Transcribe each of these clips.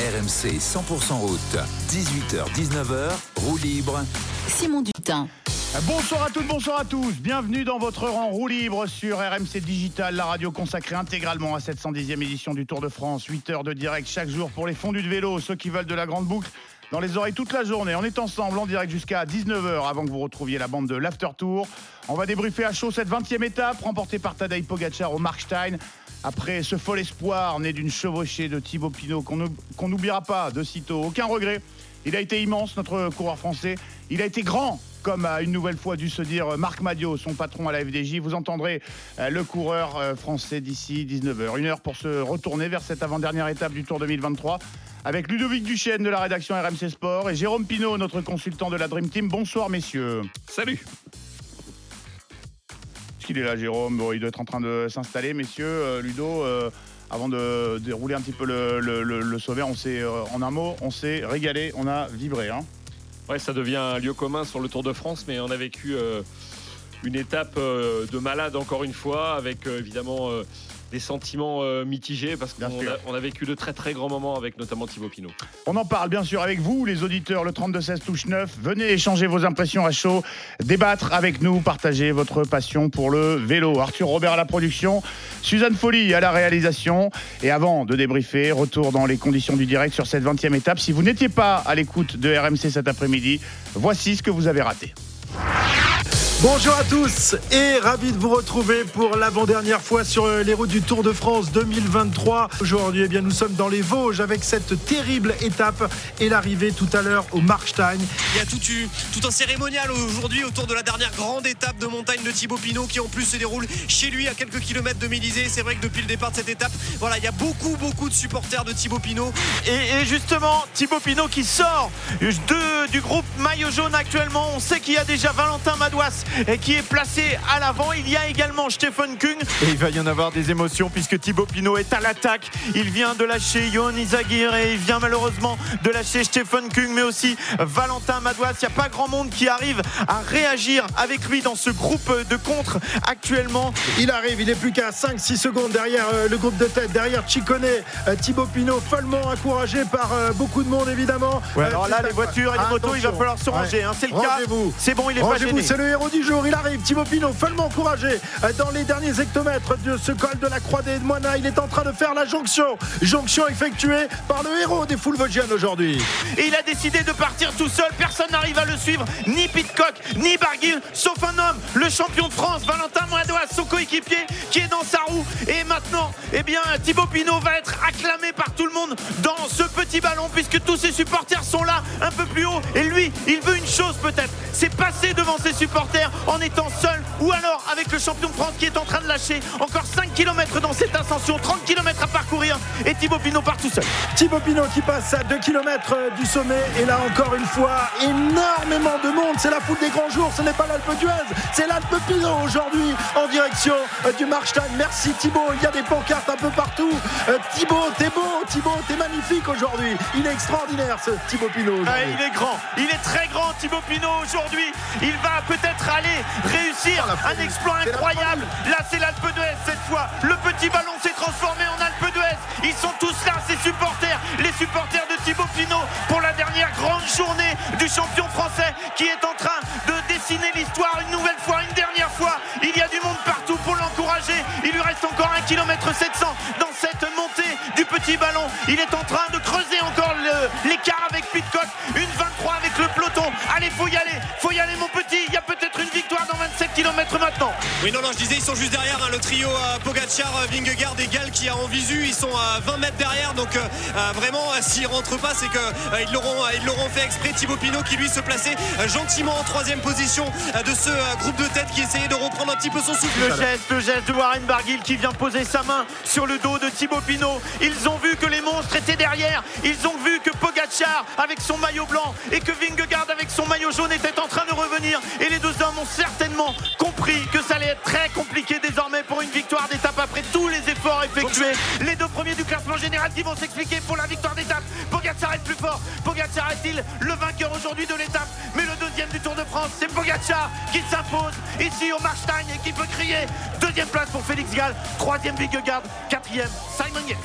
RMC 100% route, 18h-19h, roue libre. Simon Dutin. Bonsoir à toutes, bonsoir à tous. Bienvenue dans votre rang roue libre sur RMC Digital, la radio consacrée intégralement à cette 110e édition du Tour de France. 8 heures de direct chaque jour pour les fondus de vélo, ceux qui veulent de la grande boucle. Dans les oreilles toute la journée. On est ensemble en direct jusqu'à 19h avant que vous retrouviez la bande de l'After Tour. On va débriefer à chaud cette 20e étape remportée par Tadej Pogacar au Markstein. Après ce fol espoir né d'une chevauchée de Thibaut Pinot qu'on n'oubliera pas de sitôt. Aucun regret. Il a été immense, notre coureur français. Il a été grand, comme a une nouvelle fois dû se dire Marc Madio, son patron à la FDJ. Vous entendrez euh, le coureur euh, français d'ici 19h. Une heure pour se retourner vers cette avant-dernière étape du Tour 2023 avec Ludovic Duchesne de la rédaction RMC Sport et Jérôme Pinault, notre consultant de la Dream Team. Bonsoir messieurs. Salut. Qu'il est là Jérôme Il doit être en train de s'installer messieurs. Euh, Ludo, euh, avant de dérouler un petit peu le, le, sommet, on s'est, euh, en un mot, on s'est régalé, on a vibré. Hein. Ouais, ça devient un lieu commun sur le Tour de France, mais on a vécu une étape de malade encore une fois, avec évidemment des sentiments euh, mitigés parce qu'on a, on a vécu de très très grands moments avec notamment Thibaut Pinot. On en parle bien sûr avec vous, les auditeurs, le 32-16 touche 9. Venez échanger vos impressions à chaud, débattre avec nous, partager votre passion pour le vélo. Arthur Robert à la production, Suzanne Folly à la réalisation. Et avant de débriefer, retour dans les conditions du direct sur cette 20e étape. Si vous n'étiez pas à l'écoute de RMC cet après-midi, voici ce que vous avez raté. Bonjour à tous et ravi de vous retrouver pour l'avant-dernière fois sur euh, les routes du Tour de France 2023. Aujourd'hui, eh bien, nous sommes dans les Vosges avec cette terrible étape et l'arrivée tout à l'heure au Markstein. Il y a tout, tout un cérémonial aujourd'hui autour de la dernière grande étape de montagne de Thibaut Pinot qui en plus se déroule chez lui à quelques kilomètres de Mélisée. C'est vrai que depuis le départ de cette étape, voilà, il y a beaucoup, beaucoup de supporters de Thibaut Pinot. Et, justement, Thibaut Pinot qui sort de, du groupe maillot jaune actuellement. On sait qu'il y a déjà Valentin Madouas qui est placé à l'avant. Il y a également Stephen Kung et il va y en avoir des émotions puisque Thibaut Pinot est à l'attaque. Il vient de lâcher Johan Izagir et il vient malheureusement de lâcher Stephen Kung mais aussi Valentin Madouas. Il n'y a pas grand monde qui arrive à réagir avec lui dans ce groupe de contre actuellement. Il arrive, il n'est plus qu'à 5-6 secondes derrière euh, le groupe de tête, derrière Chicone, euh, Thibaut Pinot, follement encouragé par euh, beaucoup de monde évidemment. alors là, les voitures et les motos, il va falloir se ranger. Hein. C'est le cas. C'est bon, il est pas gêné. C'est le héros du il arrive. Thibaut Pinot, follement encouragé euh, dans les derniers hectomètres de ce col de la Croix des Moines. Il est en train de faire la jonction. Jonction effectuée par le héros des foules vosgiennes aujourd'hui. Et il a décidé de partir tout seul. Personne n'arrive à le suivre. Ni Pitcock, ni Barguil, sauf un homme, le champion de France, Valentin Moidois, son coéquipier, qui est dans sa roue. Et maintenant, eh bien, Thibaut Pinot va être acclamé par tout le monde dans ce petit ballon, puisque tous ses supporters sont là, un peu plus haut. Et lui, il veut une chose peut-être, c'est passer devant ses supporters en étant seul ou alors avec le champion de France qui est en train de lâcher encore 5 km dans cette ascension, 30 km à parcourir et Thibaut Pinot part tout seul. Thibaut Pinot qui passe à 2 km euh, du sommet et là encore une fois énormément de monde, c'est la foule des grands jours, ce n'est pas l'Alpe d'Huez, c'est l'Alpe Pinot aujourd'hui en direction euh, du Markstein. Merci Thibaut, il y a des pancartes un peu partout. Euh, Thibaut, t'es beau, Thibaut, t'es magnifique aujourd'hui. Il est extraordinaire ce Thibaut Pinot. Ah, il est grand, il est très grand Thibaut Pinot aujourd'hui. Il va peut-être aller réussir un exploit incroyable. Là, c'est l'Alpe d'Huez cette fois. Le petit ballon s'est transformé en Alpe d'Huez. Ils sont tous là, ces supporters, les supporters de Thibaut Pinot pour la dernière grande journée du champion français qui est en train de dessiner l'histoire une nouvelle fois, une dernière fois. Il y a du monde partout pour l'encourager. Il lui reste encore un km 700 dans cette montée du petit ballon. Il est en train de creuser encore l'écart avec Pitcock. Une 23 avec le peloton. Allez, faut y aller. 27 km maintenant. Oui, non, non, je disais, ils sont juste derrière. Hein, le trio euh, Pogacar, euh, Vingegaard et Gall qui a en visu. Ils sont à 20 mètres derrière. Donc, euh, vraiment, s'ils rentrent pas, c'est qu'ils ils l'auront, fait exprès. Thibaut Pinot qui lui se plaçait gentiment en troisième position de ce groupe de tête qui essayait de reprendre un petit peu son souffle. Le geste, le geste de Warren Barguil qui vient poser sa main sur le dos de Thibaut Pinot. Ils ont vu que les monstres étaient derrière. Ils ont vu que Pogacar avec son maillot blanc et que Vingegaard avec son maillot jaune étaient en train de revenir. Et les deux hommes ont certainement compris que ça allait être très compliqué désormais pour une victoire d'étape après tous les efforts effectués. Les deux premiers du classement général qui vont s'expliquer pour la victoire d'étape. Pogacar est plus fort. Pogacar est-il le vainqueur aujourd'hui de l'étape? Mais le deuxième du Tour de France, c'est Pogacar qui s'impose ici au Marstein et qui peut crier. Deuxième place pour Félix Gall, troisième Vingegaard, quatrième Simon Yates.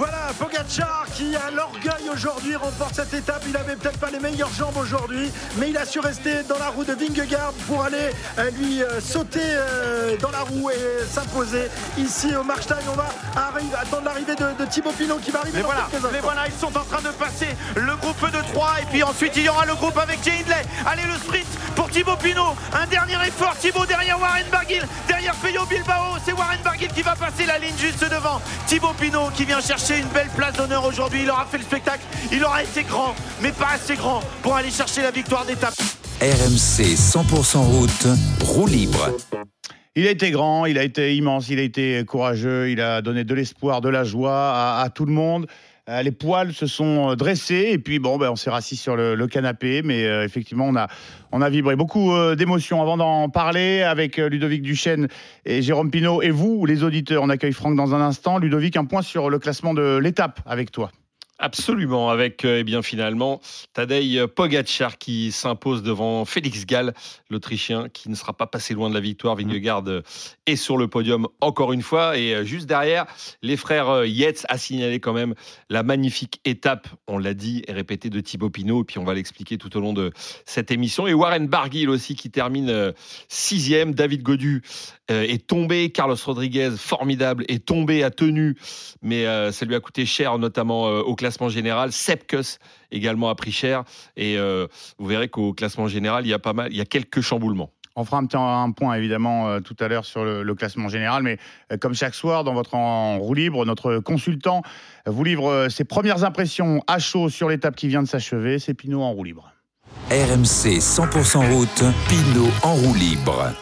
Voilà, Pogacar qui a l'orgueil aujourd'hui remporte cette étape. Il avait peut-être pas les meilleures jambes aujourd'hui, mais il a su rester dans la roue de Vingegaard pour aller euh, lui euh, sauter euh, dans la roue et s'imposer ici au Markstein. On va attendre l'arrivée de, Thibaut Pinot qui va arriver. Mais voilà, mais voilà, ils sont en train de passer le groupe de 3 et puis ensuite il y aura le groupe avec Jay Hindley. Allez, le sprint pour Thibaut Pinot. Un dernier effort, Thibaut derrière Warren Barguil, derrière Peyo Bilbao. C'est Warren Barguil qui va passer la ligne juste devant. Thibaut Pinot qui vient chercher une belle place d'honneur aujourd'hui. Il aura fait le spectacle. Il aura été grand, mais pas assez grand pour aller chercher la victoire d'étape. RMC 100% route, roue libre. Il a été grand, il a été immense, il a été courageux, il a donné de l'espoir, de la joie à, tout le monde. Euh, les poils se sont dressés et puis bon, ben, on s'est rassis sur le, canapé, mais euh, effectivement, on a, on a vibré beaucoup euh, d'émotions. Avant d'en parler avec Ludovic Duchesne et Jérôme Pinault et vous, les auditeurs, on accueille Franck dans un instant. Ludovic, un point sur le classement de l'étape avec toi. Absolument, avec euh, eh bien finalement Tadej Pogacar qui s'impose devant Félix Gall, l'Autrichien, qui ne sera pas passé loin de la victoire. Vingegaard euh, est sur le podium encore une fois. Et euh, juste derrière, les frères Yates a signalé quand même la magnifique étape, on l'a dit et répété, de Thibaut Pinot. Et puis on va l'expliquer tout au long de cette émission. Et Warren Barguil aussi qui termine sixième. David Godu est tombé. Carlos Rodriguez, formidable, est tombé, a tenu. Mais ça lui a coûté cher, notamment au classement général. Sepkus également a pris cher. Et euh, vous verrez qu'au classement général, il y a pas mal, il y a quelques chamboulements. On fera un, un point évidemment euh, tout à l'heure sur le, classement général, mais euh, comme chaque soir dans votre en, roue libre, notre consultant vous livre ses premières impressions à chaud sur l'étape qui vient de s'achever. C'est Pinot en roue libre. RMC 100% route, Pinot en roue libre.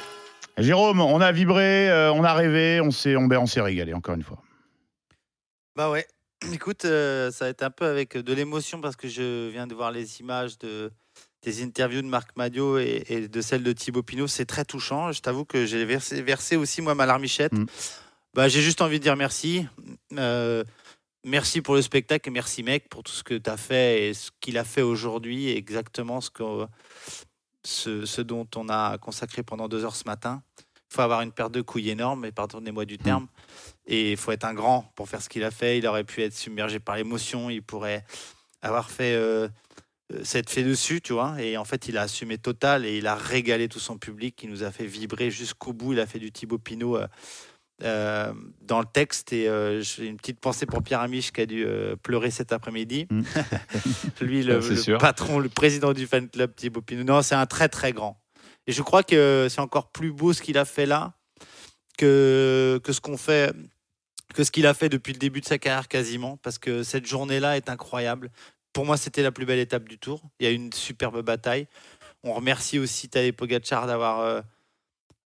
Jérôme, on a vibré, on a rêvé, on s'est on, ben, on s'est régalé encore une fois. Bah ouais, Écoute, euh, ça va être un peu avec de l'émotion parce que je viens de voir les images de, des interviews de Marc Madio et, de celles de Thibaut Pinot. C'est très touchant. Je t'avoue que j'ai versé, versé, aussi, moi, ma larmichette. Mm. Bah, j'ai juste envie de dire merci. Euh, merci pour le spectacle et merci, mec, pour tout ce que tu as fait et ce qu'il a fait aujourd'hui. Exactement ce, que, ce, ce, dont on a consacré pendant deux heures ce matin. Il faut avoir une paire de couilles énorme, et pardonnez-moi du terme. Mm. Et il faut être un grand pour faire ce qu'il a fait. Il aurait pu être submergé par l'émotion. Il pourrait avoir fait euh, euh, s'être fait dessus, tu vois. Et en fait, il a assumé total et il a régalé tout son public. Il nous a fait vibrer jusqu'au bout. Il a fait du Thibaut Pinot euh, dans le texte. Et j'ai une petite pensée pour Pierre Amiche qui a dû pleurer cet après-midi. Mm. Lui, le, le patron, le président du fan club Thibaut Pinot. Non, c'est un très très grand. Et je crois que c'est encore plus beau ce qu'il a fait là que, que ce qu'on fait que ce qu'il a fait depuis le début de sa carrière quasiment, parce que cette journée-là est incroyable. Pour moi, c'était la plus belle étape du tour. Il y a eu une superbe bataille. On remercie aussi Tadej Pogacar d'avoir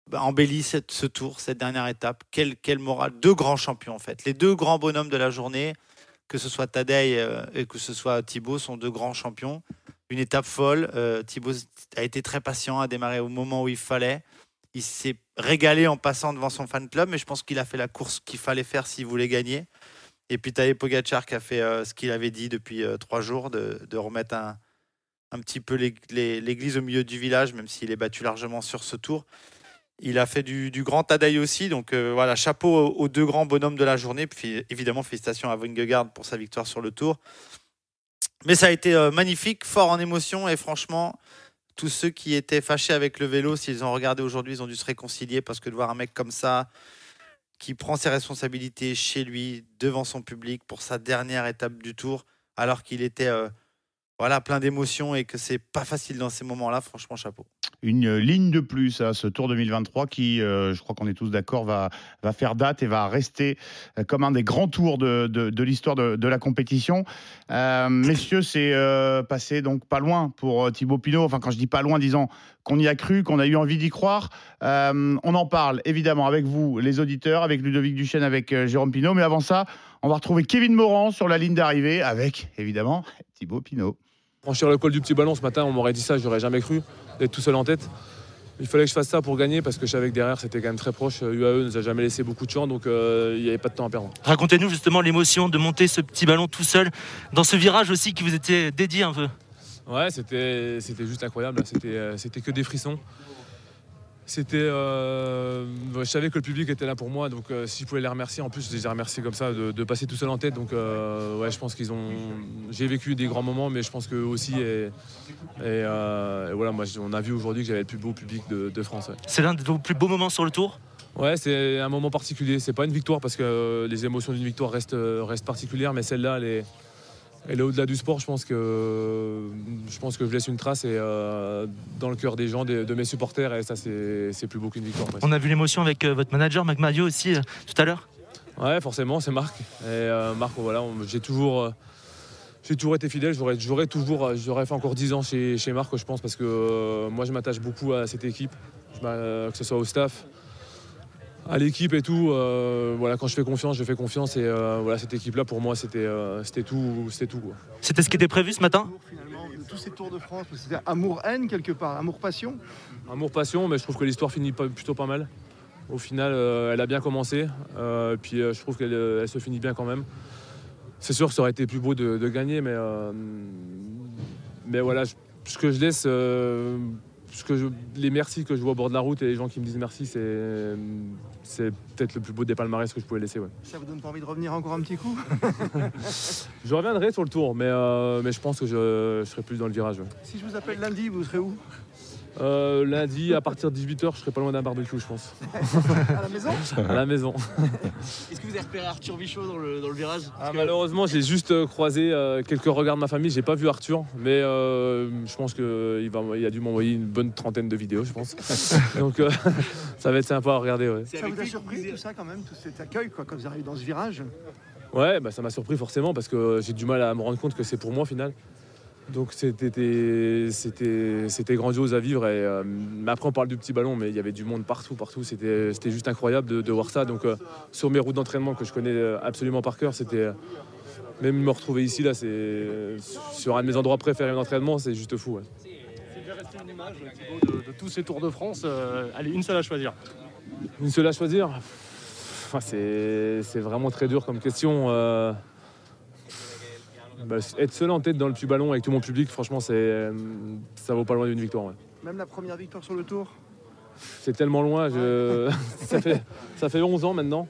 bah, embelli cette, ce tour, cette dernière étape. Quel, quel moral Deux grands champions, en fait. Les deux grands bonhommes de la journée, que ce soit Tadej euh, et que ce soit Thibaut, sont deux grands champions. Une étape folle. Euh, Thibaut a été très patient, a démarré au moment où il fallait il s'est régalé en passant devant son fan club, mais je pense qu'il a fait la course qu'il fallait faire s'il voulait gagner. Et puis Tadej Pogacar qui a fait euh, ce qu'il avait dit depuis euh, trois jours, de, remettre un, un, petit peu l'église au milieu du village, même s'il est battu largement sur ce tour. Il a fait du, grand Tadej aussi, donc euh, voilà, chapeau aux, deux grands bonhommes de la journée. Puis évidemment, félicitations à Vingegaard pour sa victoire sur le tour. Mais ça a été magnifique, fort en émotion et franchement, tous ceux qui étaient fâchés avec le vélo, s'ils ont regardé aujourd'hui, ils ont dû se réconcilier parce que de voir un mec comme ça, qui prend ses responsabilités chez lui, devant son public, pour sa dernière étape du tour, alors qu'il était euh, voilà, plein d'émotions et que c'est pas facile dans ces moments-là, franchement, chapeau une ligne de plus à ce Tour 2023 qui, euh, je crois qu'on est tous d'accord, va, faire date et va rester euh, comme un des grands tours de, de, l'histoire de, la compétition. Euh, messieurs, c'est passé donc pas loin pour Thibaut Pinot. Enfin, quand je dis pas loin, disons qu'on y a cru, qu'on a eu envie d'y croire. on en parle évidemment avec vous, les auditeurs, avec Ludovic Duchesne, avec Jérôme Pinot. Mais avant ça, on va retrouver Kevin Morand sur la ligne d'arrivée avec évidemment Thibaut Pinot. Franchir le col du petit ballon ce matin, on m'aurait dit ça, j'aurais jamais cru d'être tout seul en tête. Il fallait que je fasse ça pour gagner parce que je savais que derrière c'était quand même très proche. UAE nous a jamais laissé beaucoup de champs donc euh, il n'y avait pas de temps à perdre. Racontez-nous justement l'émotion de monter ce petit ballon tout seul dans ce virage aussi qui vous était dédié un peu. Ouais, c'était, c'était juste incroyable. C'était, euh, c'était que des frissons. C'était. euh, je savais que le public était là pour moi, donc euh, si je pouvais les remercier, en plus je les ai remerciés comme ça de, de passer tout seul en tête. Donc euh, ouais, je pense qu'ils ont. J'ai vécu des grands moments, mais je pense qu'eux aussi. Et, et, et voilà, moi on a vu aujourd'hui que j'avais le plus beau public de, de France. ouais. C'est l'un de vos plus beaux moments sur le tour? Ouais, c'est un moment particulier. C'est pas une victoire parce que les émotions d'une victoire restent, restent particulières, mais celle-là, elle est, elle est au-delà du sport. Je pense que je pense que je laisse une trace et euh, dans le cœur des gens, de mes supporters, et ça, c'est c'est plus beau qu'une victoire. On a vu l'émotion avec euh, votre manager, Mac Madio aussi, euh, tout à l'heure. Ouais, forcément, c'est Marc. Et Marc, voilà, on- j'ai toujours, j'ai toujours été fidèle. J'aurais, j'aurais toujours, j'aurais fait encore 10 ans chez, chez Marc, je pense, parce que moi, je m'attache beaucoup à cette équipe, Je que ce soit au staff, à l'équipe et tout. euh, voilà, quand je fais confiance, je fais confiance. Et euh, voilà, cette équipe-là, pour moi, c'était, euh, c'était tout, c'était tout. C'était ce qui était prévu ce matin? Finalement tous ces Tours de France C'était amour-haine quelque part, amour-passion. Amour, passion, mais je trouve que l'histoire finit pas- plutôt pas mal. Au final, euh, elle a bien commencé. euh, puis euh, je trouve qu'elle euh, elle se finit bien quand même. C'est sûr que ça aurait été plus beau de, de gagner, mais, euh, mais voilà, je- ce que je laisse, euh, que je- les merci que je vois au bord de la route et les gens qui me disent merci, c'est, c'est peut-être le plus beau des palmarès que je pouvais laisser. ouais. Ça vous donne pas envie de revenir encore un petit coup? Je reviendrai sur le tour, mais, euh, mais je pense que je, je serai plus dans le virage. ouais. Si je vous appelle lundi, vous serez où? Euh, lundi, à partir de 18h, je serai pas loin d'un barbecue, je pense. À la maison À la maison. Est-ce que vous avez repéré Arthur Bichot dans le, dans le virage? Ah, malheureusement, j'ai juste euh, croisé euh, quelques regards de ma famille. J'ai pas vu Arthur, mais euh, je pense qu'il il a dû m'envoyer une bonne trentaine de vidéos, je pense. Donc euh, ça va être sympa à regarder. Ouais, Ça vous a surpris tout ça quand même, tout cet accueil quoi, quand vous arrivez dans ce virage? Ouais bah, ça m'a surpris forcément parce que j'ai du mal à me rendre compte que c'est pour moi au final. Donc c'était, grandiose à vivre. Et, euh, mais après, on parle du petit ballon, mais il y avait du monde partout, partout. C'était, juste incroyable de, de voir ça. Donc euh, sur mes routes d'entraînement que je connais euh, absolument par cœur, c'était même me retrouver ici là, c'est sur un de mes endroits préférés d'entraînement, c'est juste fou. ouais. C'est une image de, de tous ces Tours de France. Euh, allez, une seule à choisir. Une seule à choisir? Enfin, c'est, c'est vraiment très dur comme question. Bah, être seul en tête dans le petit ballon avec tout mon public, franchement, c'est, euh, ça vaut pas loin d'une victoire. ouais. Même la première victoire sur le Tour C'est tellement loin, je... ça, fait, ça fait 11 ans maintenant.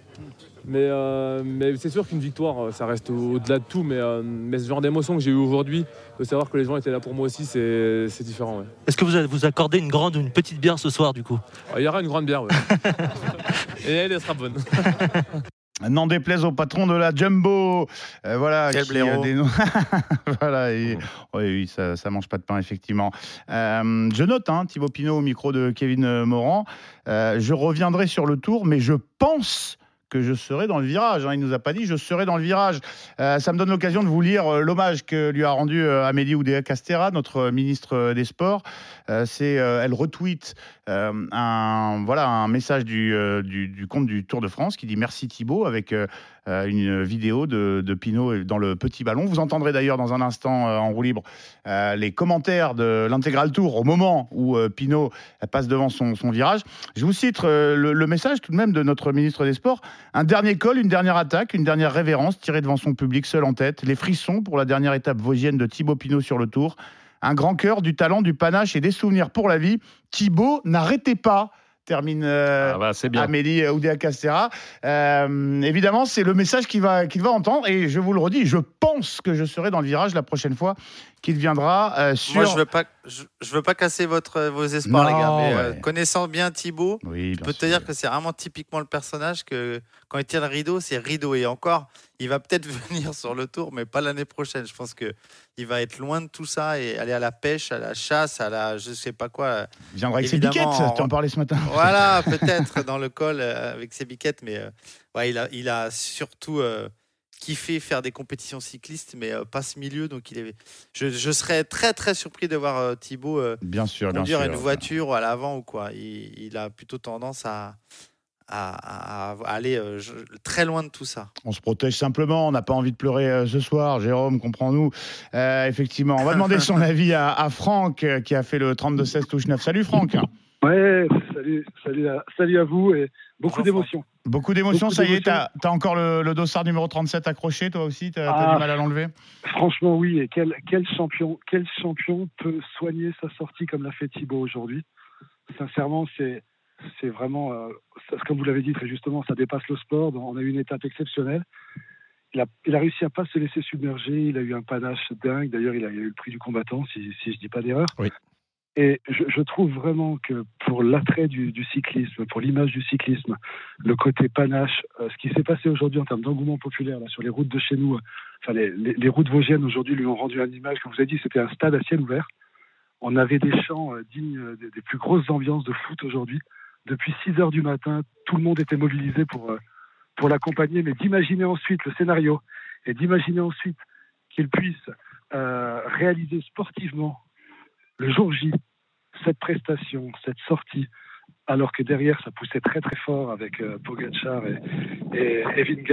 Mais, euh, mais c'est sûr qu'une victoire, euh, ça reste au- au-delà de tout. Mais, euh, mais ce genre d'émotion que j'ai eu aujourd'hui, de savoir que les gens étaient là pour moi aussi, c'est, c'est différent. ouais. Est-ce que vous allez vous accorder une grande ou une petite bière ce soir du coup? Il y aura une grande bière, ouais. Et elle, elle sera bonne. N'en déplaise au patron de la Jumbo. Euh, voilà. Quel qui, euh, dénonce- voilà. et- oui, oui, ça, ça mange pas de pain, effectivement. Euh, je note, hein, Thibaut Pinot au micro de Kevin Morand. Euh, je reviendrai sur le tour, mais je pense que je serai dans le virage. hein. Il nous a pas dit je serai dans le virage. Euh, ça me donne l'occasion de vous lire euh, l'hommage que lui a rendu euh, Amélie Oudéa Castera, notre ministre des Sports. Elle retweet un, voilà, un message du, du, compte du Tour de France qui dit merci Thibaut avec une vidéo de, de Pinot dans le petit ballon. Vous entendrez d'ailleurs dans un instant euh, en roue libre euh, les commentaires de l'intégral tour au moment où euh, Pinot passe devant son, virage. Je vous cite euh, le, le message tout de même de notre ministre des Sports. Un dernier col, une dernière attaque, une dernière révérence tirée devant son public seul en tête. Les frissons pour la dernière étape vosgienne de Thibaut Pinot sur le tour. Un grand cœur, du talent, du panache et des souvenirs pour la vie. Thibaut, n'arrêtez pas termine euh, Ah bah, c'est bien. Amélie Oudéa Castera. Euh, évidemment, c'est le message qu'il va, qu'il va entendre. Et je vous le redis, je pense que je serai dans le virage la prochaine fois qu'il viendra euh, sur. Moi, je veux pas, je, je veux pas casser votre, vos espoirs, Non, les gars. Mais euh, connaissant bien Thibaut, Oui, je peux te dire que c'est vraiment typiquement le personnage que quand il tire le rideau, c'est rideau. Et encore, il va peut-être venir sur le tour, mais pas l'année prochaine. Je pense que il va être loin de tout ça et aller à la pêche, à la chasse, à la, je sais pas quoi. Il viendra avec ses biquettes, en- tu en parlais ce matin. Voilà, peut-être dans le col euh, avec ses biquettes, mais euh, ouais, il a, il a surtout kiffé faire des compétitions cyclistes, mais euh, pas ce milieu. Donc il est, je, je serais très très surpris de voir euh, Thibaut euh, Bien sûr, bien conduire sûr. une voiture à l'avant ou quoi. Il, il a plutôt tendance à, à, à- à aller euh, je- très loin de tout ça. On se protège simplement, on n'a pas envie de pleurer euh, ce soir, Jérôme, comprends-nous. Euh, effectivement, on va demander son avis à, à Franck, euh, qui a fait le 32-16 touche 9. Salut Franck Ouais, salut, salut, à, salut à vous et beaucoup d'émotions. Beaucoup d'émotions, ça y est, t'as as encore le, le dossard numéro 37 accroché, toi aussi T'as t'as Ah. du mal à l'enlever? Franchement, oui. Et quel, quel champion, quel champion peut soigner sa sortie comme l'a fait Thibaut aujourd'hui? Sincèrement, c'est c'est vraiment, euh, ça- comme vous l'avez dit très justement, ça dépasse le sport. Donc, On a eu une étape exceptionnelle. Il a, il a réussi à pas se laisser submerger. Il a eu un panache dingue. D'ailleurs, il a eu le prix du combattant, si, si je dis pas d'erreur. Oui. Et je, trouve vraiment que pour l'attrait du, cyclisme, pour l'image du cyclisme, le côté panache, euh, ce qui s'est passé aujourd'hui en termes d'engouement populaire sur les routes de chez nous, euh, enfin les, les, les routes vosgiennes aujourd'hui lui ont rendu une image, comme vous avez dit, c'était un stade à ciel ouvert. On avait des chants euh, dignes des, plus grosses ambiances de foot aujourd'hui. Depuis 6 heures du matin, tout le monde était mobilisé pour, pour l'accompagner, mais d'imaginer ensuite le scénario et d'imaginer ensuite qu'il puisse réaliser sportivement le jour J cette prestation, cette sortie, alors que derrière ça poussait très très fort avec euh, et, et, et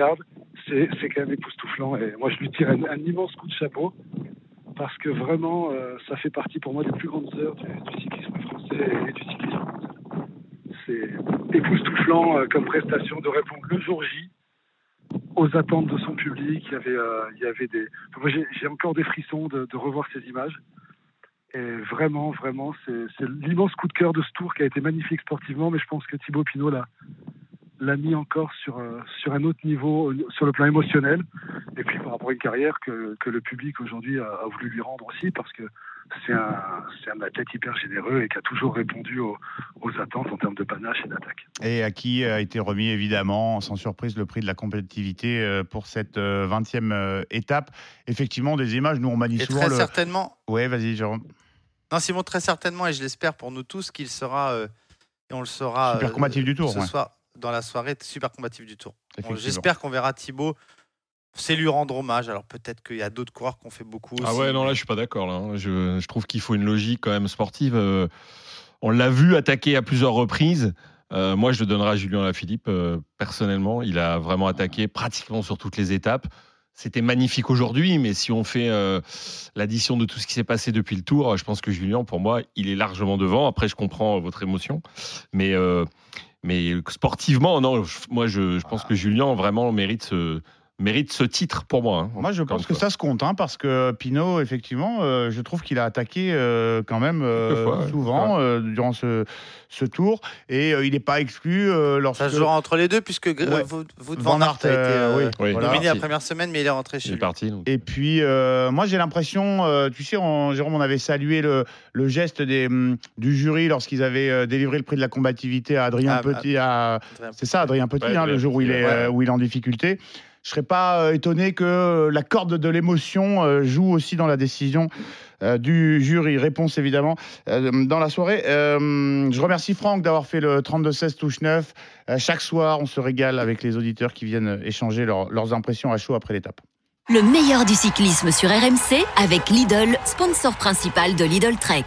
c'est quand même époustouflant. Et moi je lui tire un, immense coup de chapeau parce que vraiment euh, ça fait partie pour moi des plus grandes heures du, cyclisme français et du cyclisme. C'est époustouflant euh, comme prestation de répondre le jour J aux attentes de son public. Il y avait, euh, il y avait des. moi, j'ai encore des frissons de revoir ces images. Et vraiment, vraiment, c'est l'immense coup de cœur de ce tour qui a été magnifique sportivement, mais je pense que Thibaut Pinot l'a mis encore sur, euh, sur un autre niveau, euh, sur le plan émotionnel, et puis par rapport à une carrière que, que le public aujourd'hui a, a voulu lui rendre aussi, parce que c'est un, athlète hyper généreux et qui a toujours répondu aux, aux attentes en termes de panache et d'attaque. Et à qui a été remis évidemment, sans surprise, le prix de la compétitivité euh, pour cette euh, 20e euh, étape. Effectivement, des images, nous on manie Et souvent très le... certainement, Ouais, vas-y Jérôme. Non Simon, très certainement, et je l'espère pour nous tous, qu'il sera, euh, et on le saura Super combatif du Tour, ce ouais. soir, dans la soirée, super combatif du Tour. J'espère qu'on verra Thibaut. C'est lui rendre hommage. Alors peut-être qu'il y a d'autres coureurs qui ont fait beaucoup. Ah aussi, ouais, non, là, je suis pas d'accord. Là. hein. Je, je trouve qu'il faut une logique quand même sportive. Euh, on l'a vu attaquer à plusieurs reprises. Euh, moi, je le donnerai à Julien Lafilippe, euh, personnellement. Il a vraiment attaqué pratiquement sur toutes les étapes. C'était magnifique aujourd'hui, mais si on fait euh, l'addition de tout ce qui s'est passé depuis le tour, je pense que Julien, pour moi, il est largement devant. Après, je comprends votre émotion, mais, euh, mais sportivement, non, je- moi, je, je pense que Julien vraiment mérite ce, mérite ce titre pour moi. hein. Moi, je pense que ça se compte, hein, parce que Pinot, effectivement, euh, je trouve qu'il a attaqué euh, quand même euh, souvent euh, durant ce, ce tour, et euh, il n'est pas exclu euh, lorsque. Ça se jouera entre les deux, puisque Ouais. Wout Wout Van van Aert a été oui, Oui. voilà. nominé la première semaine, mais il est rentré chez Il est lui. parti. donc. Et puis, euh, moi, j'ai l'impression, euh, tu sais, on- Jérôme, on avait salué le, le geste des, hum, du jury lorsqu'ils avaient euh, délivré le prix de la combativité à Adrien Ah, bah, Petit. à- C'est ça, Adrien Petit, Ouais, hein, le jour où il, est, ouais. euh, où il est en difficulté. Je serais pas euh, étonné que euh, la corde de l'émotion euh, joue aussi dans la décision du jury. Réponse évidemment dans la soirée. Je remercie Franck d'avoir fait le 32-16 touche 9. Euh, chaque soir, on se régale avec les auditeurs qui viennent échanger leurs impressions à chaud après l'étape. Le meilleur du cyclisme sur RMC avec Lidl, sponsor principal de Lidl Trek.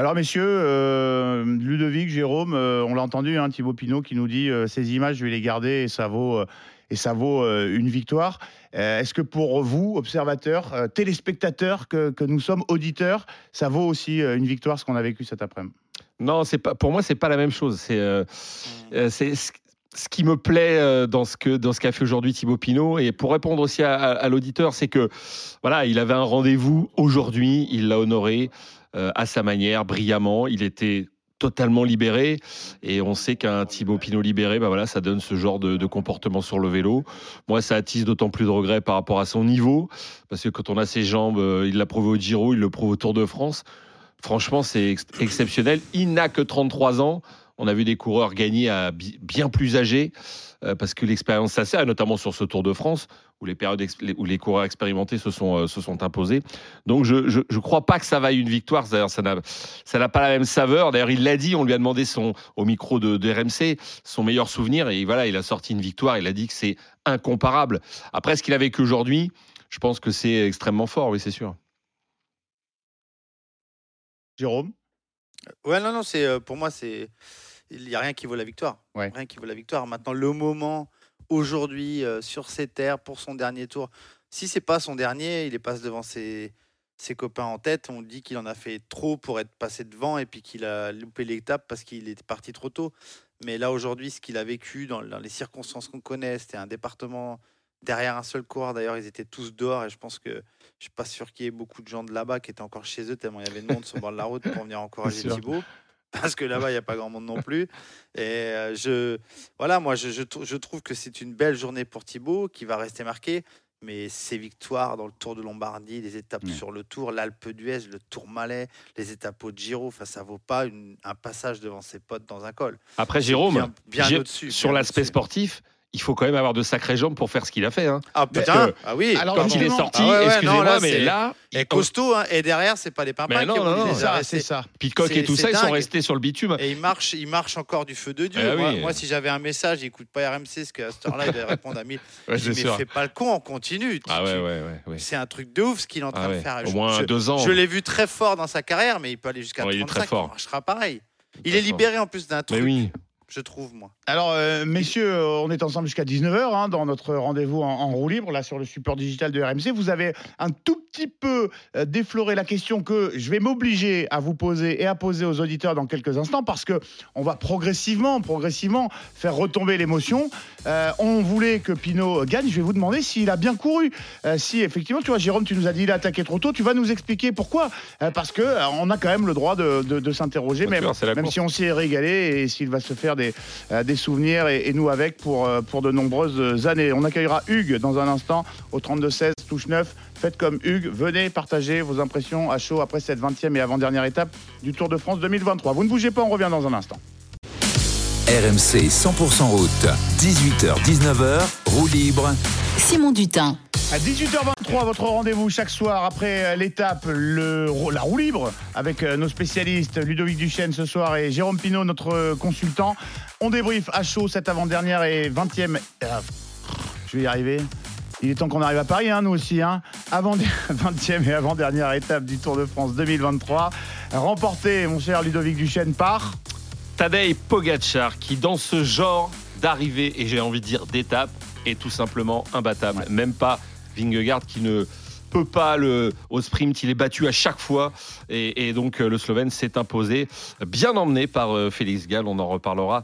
Alors messieurs, euh, Ludovic, Jérôme, euh, on l'a entendu, hein, Thibaut Pinot qui nous dit euh, ces images, je vais les garder et ça vaut, et ça vaut une victoire. Est-ce que pour vous, observateurs, téléspectateurs que, que nous sommes, auditeurs, ça vaut aussi une victoire ce qu'on a vécu cet après-midi? Non, c'est pas. Pour moi, c'est pas la même chose. C'est ce qui me plaît dans ce que dans ce qu'a fait aujourd'hui Thibaut Pinot et pour répondre aussi à, à- l'auditeur, c'est que voilà, il avait un rendez-vous aujourd'hui, il l'a honoré à sa manière, brillamment. Il était totalement libéré et on sait qu'un Thibaut Pinot libéré, bah voilà, ça donne ce genre de, comportement sur le vélo. Moi, ça attise d'autant plus de regrets par rapport à son niveau parce que quand on a ses jambes, euh, il l'a prouvé au Giro, il le prouve au Tour de France. Franchement, c'est ex- exceptionnel. Il n'a que 33 ans. On a vu des coureurs gagner à bi- bien plus âgés euh, parce que l'expérience ça sert, et notamment sur ce Tour de France où les périodes ex- les- où les coureurs expérimentés se sont euh, se sont imposés. Donc je je, je crois pas que ça vaille une victoire. D'ailleurs, ça n'a ça n'a pas la même saveur. D'ailleurs, il l'a dit. On lui a demandé son au micro de, de RMC son meilleur souvenir et voilà, il a sorti une victoire. Il a dit que c'est incomparable. Après, ce qu'il a vécu aujourd'hui, je pense que c'est extrêmement fort. Oui, c'est sûr. Jérôme? Ouais, non, non, c'est euh, pour moi, c'est il n'y a rien qui vaut la victoire. Ouais. Rien qui vaut la victoire. Maintenant, le moment aujourd'hui euh, sur ces terres pour son dernier tour. Si c'est pas son dernier, il est passe devant ses, ses copains en tête. On dit qu'il en a fait trop pour être passé devant et puis qu'il a loupé l'étape parce qu'il était parti trop tôt. Mais là aujourd'hui, ce qu'il a vécu dans, dans les circonstances qu'on connaît, c'était un département derrière un seul coureur. D'ailleurs, ils étaient tous dehors et je pense que je suis pas sûr qu'il y ait beaucoup de gens de là-bas qui étaient encore chez eux tellement il y avait de monde sur le bord de la route pour venir encourager. Thibaut. Parce que là-bas, il n'y a pas grand monde non plus. Et euh, je, voilà, moi, je, je trou- je trouve que c'est une belle journée pour Thibaut qui va rester marqué. Mais ses victoires dans le Tour de Lombardie, les étapes sur le Tour, l'Alpe d'Huez, le Tourmalet, les étapes au Giro, enfin, ça vaut pas une- un passage devant ses potes dans un col. Après, Jérôme, bien- bien au-dessus, sur l'aspect sportif, il faut quand même avoir de sacrées jambes pour faire ce qu'il a fait. Hein. Ah putain, que ah oui. quand il est sorti, Ah ouais, excusez-moi, là, mais là, Et costaud, hein, et derrière, c'est pas les pimpins Mais non, qui ont non, non. Ça, c'est ça. Pitcock et tout ça, ils sont restés sur le bitume. Et il marche, il marche encore du feu de Dieu. Ah moi, oui. moi, si j'avais un message, il écoute pas RMC, parce qu'à cette heure-là, il devait répondre à 1000. Ouais, je dis, c'est mais fais pas le con, on continue. Ah ouais, ouais, ouais. ouais. C'est un truc de ouf ce qu'il est en train Ah de faire. Au Je- moins je, deux ans. Je l'ai vu très fort dans sa carrière, mais il peut aller jusqu'à Ouais, il est 35. très fort. Il marchera pareil. Il est libéré en plus d'un Mais truc, oui. Je trouve, moi. Alors, euh, messieurs, euh, on est ensemble jusqu'à 19h hein, dans notre rendez-vous en, en roue libre, là sur le support digital de RMC. Vous avez un tout petit peu euh, défloré la question que je vais m'obliger à vous poser et à poser aux auditeurs dans quelques instants parce que on va progressivement, progressivement faire retomber l'émotion. Euh, on voulait que Pinot gagne. Je vais vous demander s'il a bien couru. Euh, si effectivement, tu vois, Jérôme, tu nous as dit il a attaqué trop tôt. Tu vas nous expliquer pourquoi. Euh, parce que euh, on a quand même le droit de, de- de s'interroger, même, course. si on s'y est régalé et s'il va se faire des, euh, des souvenirs et, et nous avec pour, euh, pour de nombreuses années. On accueillera Hugues dans un instant au 32-16, touche 9. Faites comme Hugues, venez partager vos impressions à chaud après cette 20e et avant-dernière étape du Tour de France 2023. Vous ne bougez pas, on revient dans un instant. RMC 100% route, 18h-19h, roue libre. Simon Dutin. À 18h23, votre rendez-vous chaque soir après euh, l'étape, la roue libre, avec euh, nos spécialistes Ludovic Duchesne ce soir et Jérôme Pinault, notre euh, consultant. On débriefe à chaud cette avant-dernière et 20e. euh, je vais y arriver. Il est temps qu'on arrive à Paris, hein, nous aussi. Hein. Avant 20e et avant-dernière étape du Tour de France 2023. Remporté, mon cher Ludovic Duchesne, par. Tadej Pogacar qui dans ce genre d'arrivée et j'ai envie de dire d'étape est tout simplement imbattable. Même pas Vingegaard qui ne peut pas le au sprint, il est battu à chaque fois. Et, et donc euh, le Slovène s'est imposé, bien emmené par euh, Félix Gall, on en reparlera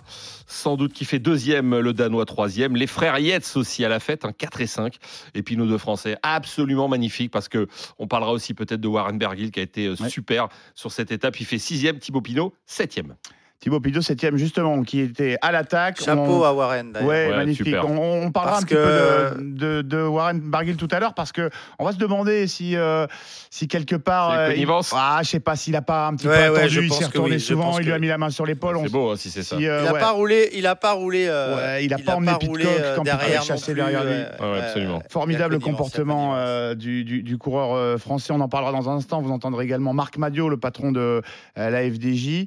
sans doute qui fait deuxième, le Danois troisième, les frères Yates aussi à la fête, un 4 et 5 et puis nos deux Français absolument magnifiques parce que on parlera aussi peut-être de Warren Bergil qui a été euh, super sur cette étape, il fait sixième, Thibaut Pinot septième. Thibaut Pinot, 7 justement, qui était à l'attaque. Chapeau On- à Warren, d'ailleurs. Ouais, Ouais, magnifique. On, on parlera Parce un petit que- peu de, de- de Warren Barguil tout à l'heure parce que on va se demander si, euh, si quelque part. Euh, il- ah, je sais pas s'il a pas un petit Ouais, peu ouais, attendu. il s'est retourné oui, souvent. Il lui que a mis la main sur l'épaule. C'est beau hein, si c'est ça. si, euh, Il a ouais. pas roulé, il a pas roulé. euh, Ouais, il a pas a emmené Pitcock euh, quand il derrière plus, derrière lui. absolument. Formidable comportement du, coureur français. On en parlera dans un instant. Vous entendrez également Marc Madio, le patron de la FDJ.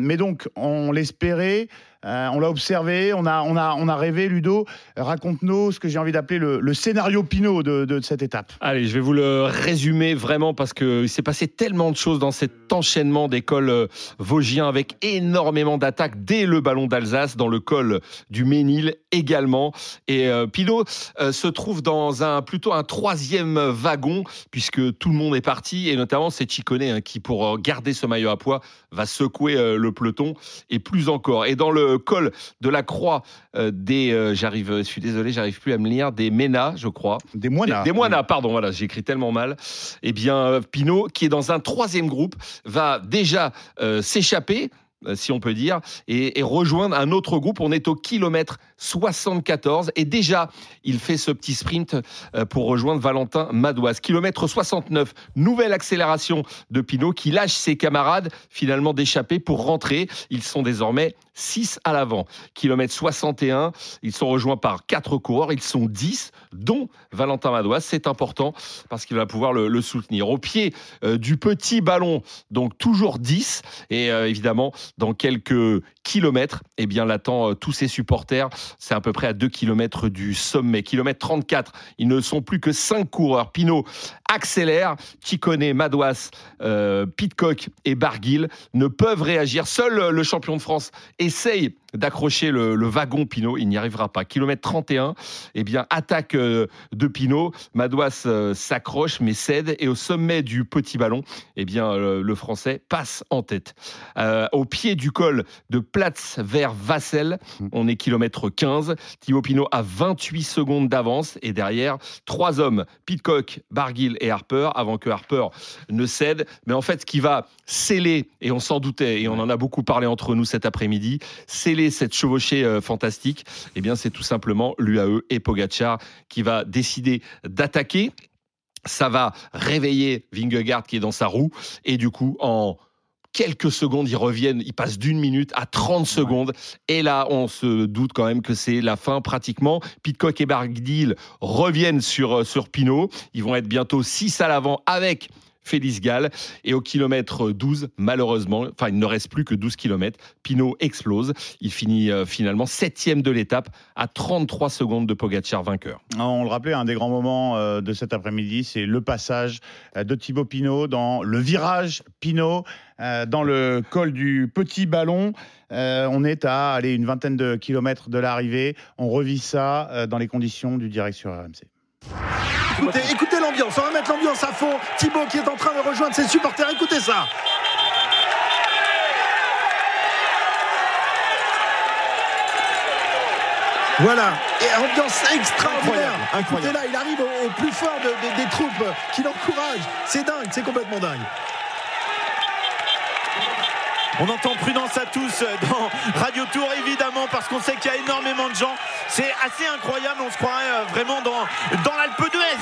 Euh, mais donc, on l'espérait. Euh, on l'a observé, on a, on, a, on a rêvé, Ludo. Raconte-nous ce que j'ai envie d'appeler le, scénario Pinot de, cette étape. Allez, je vais vous le résumer vraiment parce qu'il s'est passé tellement de choses dans cet enchaînement des cols euh, vosgiens avec énormément d'attaques dès le ballon d'Alsace, dans le col du Ménil également. Et euh, Pinot euh, se trouve dans un plutôt un troisième wagon puisque tout le monde est parti et notamment c'est Chicone hein, qui pour garder ce maillot à poids va secouer le peloton et plus encore. Et dans le col de la croix euh, des, euh, j'arrive, je suis désolé, j'arrive plus à me lire, des Ménas, je crois. Des moinas. Des, des moinas, pardon, voilà, j'écris tellement mal. Eh bien, euh, Pinot, qui est dans un troisième groupe, va déjà euh, s'échapper. euh, Si on peut dire, et, et rejoindre un autre groupe. On est au kilomètre 74 et déjà il fait ce petit sprint euh, pour rejoindre Valentin Madouas. Kilomètre 69, nouvelle accélération de Pinot qui lâche ses camarades finalement d'échapper pour rentrer. Ils sont désormais 6 à l'avant. Kilomètre 61, ils sont rejoints par quatre coureurs. Ils sont 10, dont Valentin Madouas. C'est important parce qu'il va pouvoir le, le soutenir. Au pied euh, du petit ballon, donc toujours 10. Et euh, évidemment, dans quelques kilomètres, eh bien, l'attend euh, tous ses supporters. C'est à peu près à 2 kilomètres du sommet. Kilomètre 34, ils ne sont plus que 5 coureurs. Pinot accélère. Chicone, Madouas, euh, Pitcock et Barguil ne peuvent réagir. Seul euh, le champion de France essaye d'accrocher le, le wagon Pinot. Il n'y arrivera pas. Kilomètre 31, eh bien, attaque euh, de Pinot. Madouas euh, s'accroche mais cède. Et au sommet du petit ballon, eh bien, euh, le Français passe en tête. Euh, au pied du col de Platz vers Vassel, on est kilomètre 15. Thibaut Pinot a 28 secondes d'avance. Et derrière, trois hommes, Pitcock, Barguil et Harper, avant que Harper ne cède. Mais en fait, ce qui va sceller, et on s'en doutait, et on en a beaucoup parlé entre nous cet après-midi, sceller cette chevauchée euh, fantastique, eh bien, c'est tout simplement l'UAE et Pogacar qui va décider d'attaquer. Ça va réveiller Vingegaard qui est dans sa roue, et du coup, en quelques secondes, ils reviennent, ils passent d'une minute à 30 secondes. Et là, on se doute quand même que c'est la fin pratiquement. Pitcock et Barguil reviennent sur, euh, sur Pinot. Ils vont être bientôt 6 à l'avant avec Félix Gall. Et au kilomètre 12, malheureusement, enfin, il ne reste plus que 12 kilomètres. Pinot explose. Il finit euh, finalement septième de l'étape à 33 secondes de Pogacar vainqueur. On le rappelait, un des grands moments euh, de cet après-midi, c'est le passage euh, de Thibaut Pinot dans le virage Pinot, dans le col du Petit Ballon. On est à aller, une vingtaine de kilomètres de l'arrivée. On revit ça dans les conditions du direct sur RMC. Écoutez, écoutez l'ambiance, on va mettre l'ambiance à fond. Thibaut qui est en train de rejoindre ses supporters, écoutez ça. Voilà, et ambiance extraordinaire. Incroyable, incroyable. Écoutez là, il arrive au, au plus fort de- de- des troupes qui l'encouragent. C'est dingue, c'est complètement dingue. On entend prudence à tous dans Radio Tour, évidemment, parce qu'on sait qu'il y a énormément de gens. C'est assez incroyable, on se croirait euh, vraiment dans, dans l'Alpe d'Huez.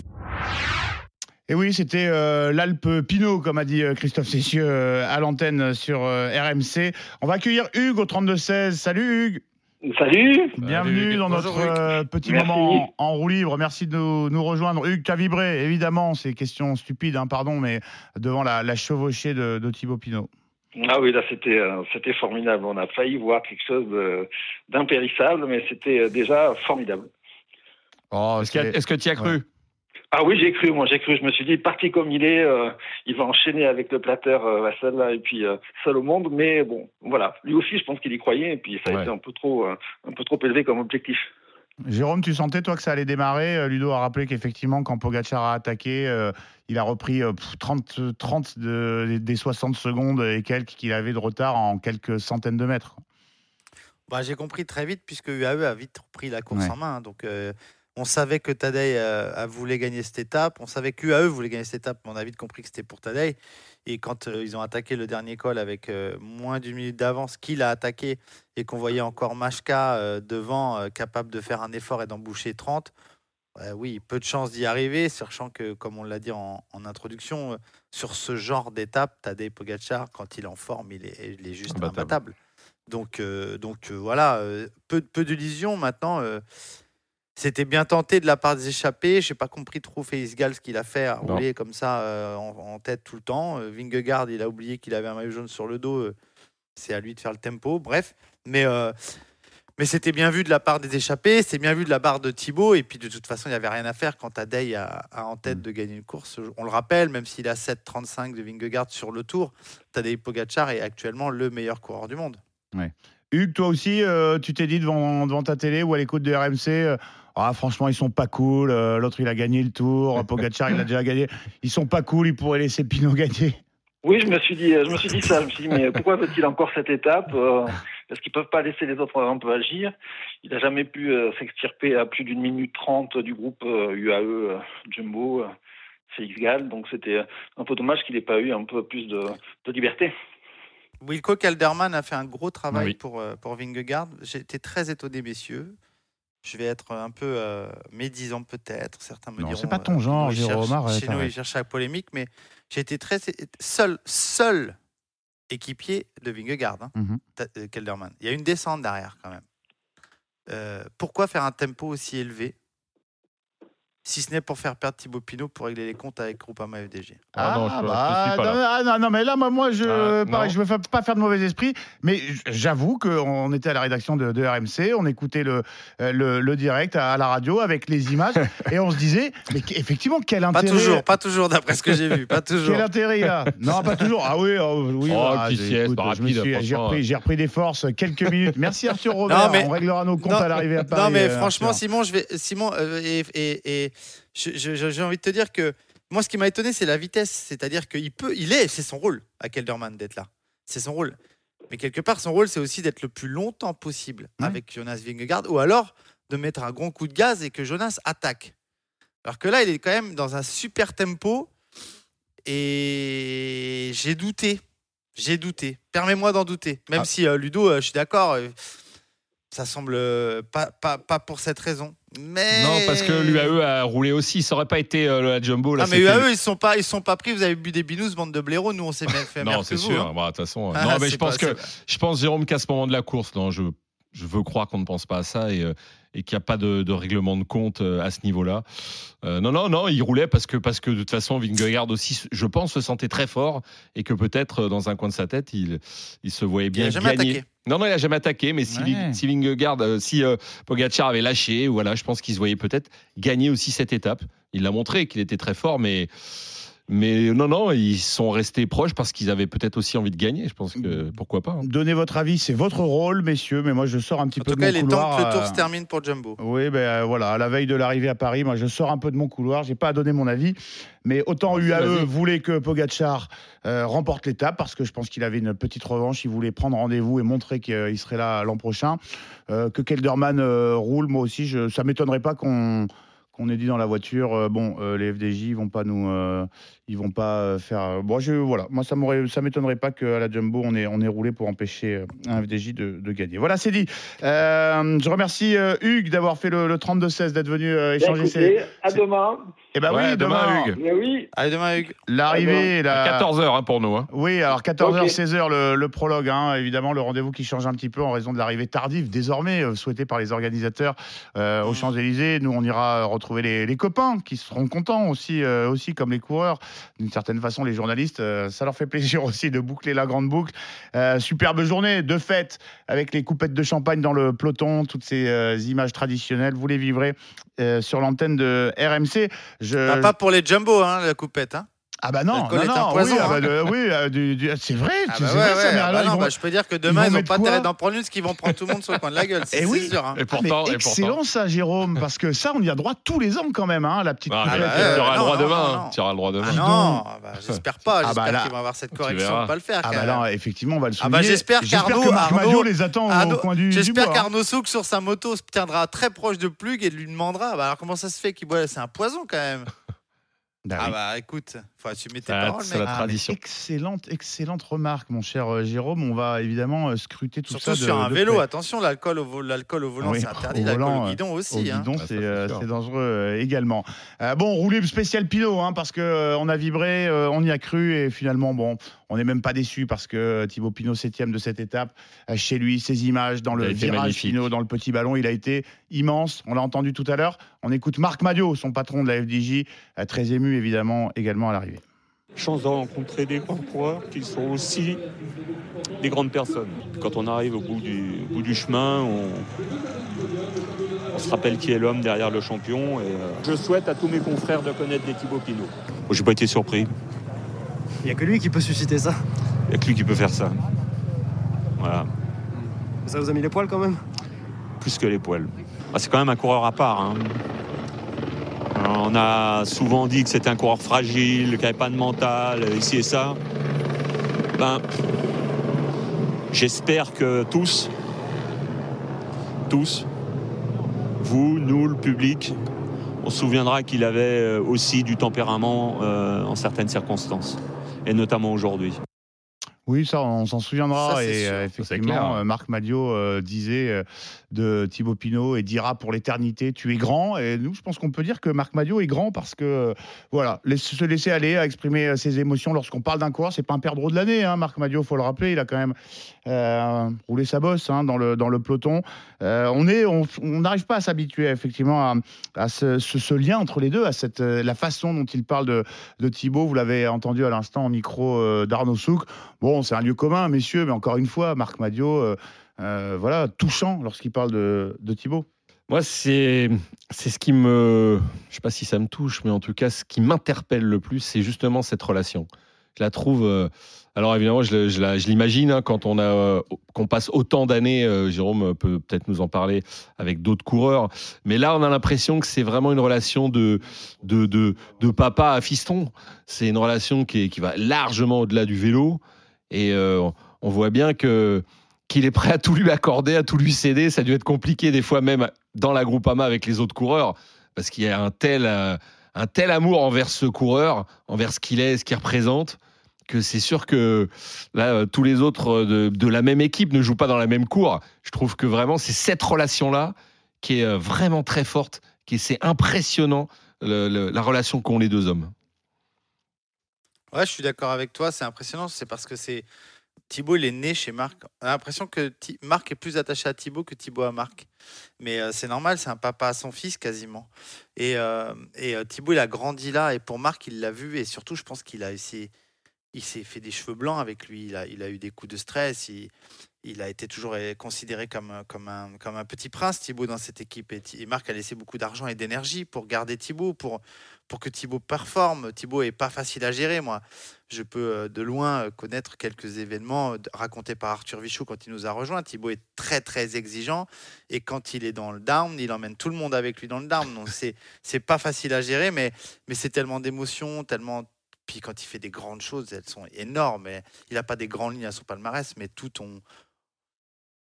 Et oui, c'était euh, l'Alpe Pinot, comme a dit euh, Christophe Cessieux euh, à l'antenne sur euh, RMC. On va accueillir Hugues au 32-16. Salut Hugues Salut Bienvenue dans notre euh, petit Merci. moment en roue libre. Merci de nous, nous rejoindre. Hugues, tu as vibré, évidemment, c'est question stupide, hein, pardon, mais devant la, la chevauchée de, de Thibaut Pinot. Ah oui, là c'était euh, c'était formidable. On a failli voir quelque chose d'impérissable, mais c'était euh, déjà formidable. Est-ce que- est-ce que tu y as cru Ah oui, j'ai cru, moi j'ai cru. Je me suis dit, parti comme il est, euh, il va enchaîner avec le plateur euh, Vassal là, et puis euh, seul au monde. Mais bon, voilà. Lui aussi, je pense qu'il y croyait, et puis ça a Ouais. été un peu trop euh, un peu trop élevé comme objectif. Jérôme, tu sentais, toi, que ça allait démarrer? Euh, Ludo a rappelé qu'effectivement, quand Pogacar a attaqué, euh, il a repris euh, pff, 30, 30 de- des 60 secondes et quelques qu'il avait de retard en quelques centaines de mètres. Bah, j'ai compris très vite puisque UAE a vite repris la course Ouais. en main. hein. Donc, euh, on savait que Tadej euh, a voulu gagner cette étape. On savait que UAE voulait gagner cette étape, mais on a vite compris que c'était pour Tadej. Et quand euh, ils ont attaqué le dernier col avec euh, moins d'une minute d'avance, qu'il a attaqué et qu'on voyait encore Machka devant, capable de faire un effort et d'emboucher 30, euh, oui, peu de chances d'y arriver, sachant que, comme on l'a dit en, en introduction, sur ce genre d'étape, Tadej Pogacar, quand il est en forme, il est, il est juste Imbattable. imbattable. Donc, donc voilà, peu, peu d'illusions maintenant. C'était bien tenté de la part des échappés. Je n'ai pas compris trop Félix Gall ce qu'il a fait, à rouler comme ça euh, en, en tête tout le temps. Euh, Vingegaard, il a oublié qu'il avait un maillot jaune sur le dos. euh, c'est à lui de faire le tempo. Bref, mais, euh, mais c'était bien vu de la part des échappés. C'était bien vu de la part de Thibaut. Et puis de toute façon, il n'y avait rien à faire quand Tadej a, a en tête de gagner une course. On le rappelle, même s'il a 7,35 de Vingegaard sur le tour, Tadej Pogacar est actuellement le meilleur coureur du monde. Ouais. Hugues, toi aussi, euh, tu t'es dit devant, devant ta télé ou à l'écoute de RMC, euh, ah, franchement, ils sont pas cool. euh, L'autre, il a gagné le tour. Pogacar, il a déjà gagné. Ils sont pas cool. Ils pourraient laisser Pinot gagner. Oui, je me suis dit, je me suis dit ça. Je me suis dit, mais pourquoi veut-il encore cette étape Euh, Parce qu'ils peuvent pas laisser les autres un peu agir. Il n'a jamais pu euh, s'extirper à plus d'une minute trente du groupe UAE Jumbo, Félix Gall. Donc c'était un peu dommage qu'il n'ait pas eu un peu plus de, de liberté. Wilco Calderman a fait un gros travail Oui. pour, pour Vingegaard. Été très étonné, messieurs. Je vais être un peu euh, médisant peut-être. Certains me Non, diront. c'est pas ton euh, genre, Jérôme, arrête, Chez nous, il arrête. cherche la polémique, mais j'ai été très seul, seul équipier de Vingegaard, hein, Mhm. Euh, Kelderman. Il y a une descente derrière quand même. Euh, pourquoi faire un tempo aussi élevé? Si ce n'est pour faire perdre Thibaut Pinot pour régler les comptes avec Groupama FDG. Ah, non, je- je bah, suis pas là. non, ah, non, non, mais là, moi, moi, je, Ah, non. je veux pas faire de mauvais esprit, mais j'avoue qu'on était à la rédaction de, de RMC, on écoutait le, euh, le, le direct à, la radio avec les images, et on se disait, mais qu- effectivement, quel Pas intérêt. toujours, pas toujours d'après ce que j'ai vu, pas toujours. Quel intérêt a Non, pas toujours. Ah oui, oh, oui. Oh, bah, petite écoute, sieste, je pas me rapide, suis- J'ai repris, j'ai repris des forces quelques minutes. Merci Arthur Robert. Non, mais- On réglera nos comptes Non, à l'arrivée à Paris. Non, mais euh, franchement, Arthur. Simon, je vais, Simon, euh, et, j'ai envie de te dire que moi, ce qui m'a étonné, c'est la vitesse. C'est-à-dire qu'il peut, il est, c'est son rôle à Kelderman d'être là. C'est son rôle. Mais quelque part, son rôle, c'est aussi d'être le plus longtemps possible avec Jonas Vingegaard, ou alors de mettre un grand coup de gaz et que Jonas attaque. Alors que là, il est quand même dans un super tempo et j'ai douté. J'ai douté. Permets-moi d'en douter. Même Ah. si euh, Ludo, euh, je suis d'accord, euh, ça semble euh, pas, pas, pas pour cette raison. Mais Non, parce que l'UAE a roulé aussi. Ça aurait pas été euh, la Jumbo. Là, Ah, mais c'était- UAE, ils sont pas, ils sont pas pris. Vous avez bu des binous, bande de blaireaux. Nous, on s'est bien fait Non, c'est sûr. hein. Bah, De toute façon, euh, Ah, non, mais je pense pas- que je pense Jérôme qu'à ce moment de la course, non, je je veux croire qu'on ne pense pas à ça et, euh, et qu'il n'y a pas de, de règlement de compte euh, à ce niveau-là. Euh, non, non, non, il roulait parce que parce que de toute façon, Vingegaard aussi, je pense, se sentait très fort et que peut-être euh, dans un coin de sa tête, il il se voyait bien a jamais gagner. attaqué. Non, non, il a jamais attaqué, mais si, Ouais. si Vingegaard, euh, si euh, Pogacar avait lâché, voilà, je pense qu'il se voyait peut-être gagner aussi cette étape. Il l'a montré qu'il était très fort, mais mais non, non, ils sont restés proches parce qu'ils avaient peut-être aussi envie de gagner. Je pense que pourquoi pas. hein. Donnez votre avis, c'est votre rôle, messieurs, mais moi je sors un petit En peu tout de cas, mon il est temps couloir. que le tour euh, se termine pour Jumbo. Oui, ben euh, voilà, à la veille de l'arrivée à Paris, moi je sors un peu de mon couloir, j'ai pas à donner mon avis, mais autant UAE voulait que Pogachar euh, remporte l'étape parce que je pense qu'il avait une petite revanche, il voulait prendre rendez-vous et montrer qu'il serait là l'an prochain, Euh, que Kelderman euh, roule, moi aussi, je, ça m'étonnerait pas qu'on qu'on ait dit dans la voiture, euh, bon, euh, les FDJ, ils vont pas nous, euh, ils vont pas euh, faire. Bon, je, voilà, moi ça m'aurait, ça m'étonnerait pas qu'à la Jumbo on ait, on ait roulé pour empêcher euh, un FDJ de, de gagner. Voilà, c'est dit. Euh, je remercie euh, Hugues d'avoir fait le, le 32-16, d'être venu euh, échanger Écoutez, ses. à demain. Eh ben Ouais, oui, à demain, demain. Hugues. Mais oui, Allez, demain, Hugues. L'arrivée, la... À 14h pour nous. hein. Oui, alors 14h, Ok. 16h, le, le prologue, hein, évidemment, le rendez-vous qui change un petit peu en raison de l'arrivée tardive, désormais euh, souhaitée par les organisateurs euh, aux Champs-Élysées. Nous, on ira retrouver les, les copains qui seront contents aussi, euh, aussi comme les coureurs. D'une certaine façon, les journalistes, euh, ça leur fait plaisir aussi de boucler la grande boucle. Euh, superbe journée de fête avec les coupettes de champagne dans le peloton, toutes ces euh, images traditionnelles. Vous les vivrez sur l'antenne de RMC. Ah, pas pour les Jumbo, hein, la coupette. Hein. Ah bah non, non, non, poison, oui, ah hein. bah de- oui, euh, du- du- c'est vrai, Ah bah vrai ouais, ça, ouais, mais ah alors, bah ils non, vont- bah, je peux dire que demain, ils n'ont pas intérêt d'en prendre une, parce qu'ils vont prendre tout le monde sur le coin de la gueule. C'est Eh oui. sûr. hein. Et Ah, mais pourtant, et excellent pourtant. ça, Jérôme, parce que ça, on y a droit tous les ans quand même, hein, la petite Ah, bah, tu auras le droit demain. hein. Tu auras le droit demain. Ah non, bah, j'espère pas. Ah J'espère bah là, qu'ils vont avoir cette correction. va pas le faire. Ah bah là, effectivement, on va le Ah bah, souligner. j'espère qu'Arnaud- que Marc Arnaud- Madio les attend au coin du, J'espère hein. qu'Arnaud Souk sur sa moto se tiendra très proche de Plug et lui demandera bah, alors comment ça se fait qu'il boit? C'est un poison quand même. Ah bah écoute, faut assumer tes paroles, mec. la Ah, mais tradition. excellente, excellente remarque, mon cher euh, Jérôme. On va évidemment euh, scruter tout Surtout ça. de- sur un de vélo, près. attention, l'alcool au, vo- l'alcool au volant Oui, c'est interdit, au l'alcool volant, au euh, guidon Au aussi. hein. guidon, Ah, ça, c'est c'est euh, sûr. c'est dangereux euh, également. Euh, bon, rouler spécial Pinot, hein, parce que euh, on a vibré, euh, on y a cru, et finalement, bon, on n'est même pas déçu parce que euh, Thibaut Pinot, septième de cette étape, euh, chez lui, ses images dans Il le été virage magnifique. Pinot, dans le petit ballon, il a été immense. On l'a entendu tout à l'heure. On écoute Marc Madio, son patron de la FDJ, euh, très ému évidemment également à l'arrivée. Chance de rencontrer des grands coureurs qui sont aussi des grandes personnes. Quand on arrive au bout du, au bout du chemin, on, on se rappelle qui est l'homme derrière le champion. Et, euh, je souhaite à tous mes confrères de connaître des Thibaut Pinot. Moi, J'ai pas été surpris. Il n'y a que lui qui peut susciter ça. Il n'y a que lui qui peut faire ça. Voilà, Ça vous a mis les poils quand même? Plus que les poils. Ah, c'est quand même un coureur à part. hein. On a souvent dit que c'était un coureur fragile, qu'il n'avait pas de mental, ici et ça. Ben, j'espère que tous, tous, vous, nous, le public, on se souviendra qu'il avait euh, aussi du tempérament euh, en certaines circonstances, et notamment aujourd'hui. Oui, ça, on s'en souviendra. Ça, et sûr. euh, effectivement, Marc Madio euh, disait euh, de Thibaut Pinot et dira pour l'éternité Tu es grand. Et nous, je pense qu'on peut dire que Marc Madio est grand parce que, euh, voilà, se laisser aller à exprimer euh, ses émotions lorsqu'on parle d'un coureur, c'est pas un perdreau de l'année. Hein, Marc Madio, faut le rappeler, il a quand même euh, roulé sa bosse hein, dans, le, dans le peloton. On est, on n'arrive pas à s'habituer effectivement à, à ce, lien entre les deux, à cette, la façon dont il parle de, de Thibaut. Vous l'avez entendu à l'instant au micro d'Arnaud Souk. Bon, c'est un lieu commun, messieurs, mais encore une fois, Marc Madio, voilà, touchant lorsqu'il parle de, de Thibaut. Moi, c'est ce qui me, je sais pas si ça me touche, mais en tout cas, ce qui m'interpelle le plus, c'est justement cette relation. Je la trouve. euh, alors évidemment, je, je l'imagine hein, quand on a euh, qu'on passe autant d'années. euh, Jérôme peut peut-être nous en parler avec d'autres coureurs, mais là, on a l'impression que c'est vraiment une relation de de de, papa à fiston. C'est une relation qui, qui va largement au-delà du vélo, et euh, on voit bien que qu'il est prêt à tout lui accorder, à tout lui céder. Ça a dû être compliqué des fois même dans la Groupama avec les autres coureurs, parce qu'il y a un tel, euh, un tel amour envers ce coureur, envers ce qu'il est, ce qu'il représente, que c'est sûr que là, euh, tous les autres euh, de, la même équipe ne jouent pas dans la même cour. Je trouve que vraiment, c'est cette relation-là qui est vraiment très forte, qui est- c'est impressionnant, la relation qu'ont les deux hommes. Ouais, je suis d'accord avec toi. C'est impressionnant. C'est parce que c'est Thibaut, il est né chez Marc. On a l'impression que Marc est plus attaché à Thibaut que Thibaut à Marc. Mais euh, c'est normal, c'est un papa à son fils quasiment. Et, euh, et euh, Thibaut, il a grandi là. Et pour Marc, il l'a vu. Et surtout, je pense qu'il a essayé. Il s'est fait des cheveux blancs avec lui. Il a, eu des coups de stress. Il, a été toujours euh, considéré comme, un- petit prince, Thibaut, dans cette équipe. Et, et Marc a laissé beaucoup d'argent et d'énergie pour garder Thibaut, pour, pour que Thibaut performe. Thibaut est pas facile à gérer, moi. Je peux euh, de loin euh, connaître quelques événements euh, racontés par Arthur Vichou quand il nous a rejoints. Thibaut est très très exigeant et quand il est dans le down, il emmène tout le monde avec lui dans le down. Donc c'est c'est pas facile à gérer, mais mais c'est tellement d'émotions, tellement. Puis quand il fait des grandes choses, elles sont énormes. Et il n'a pas des grandes lignes à son palmarès, mais tout ont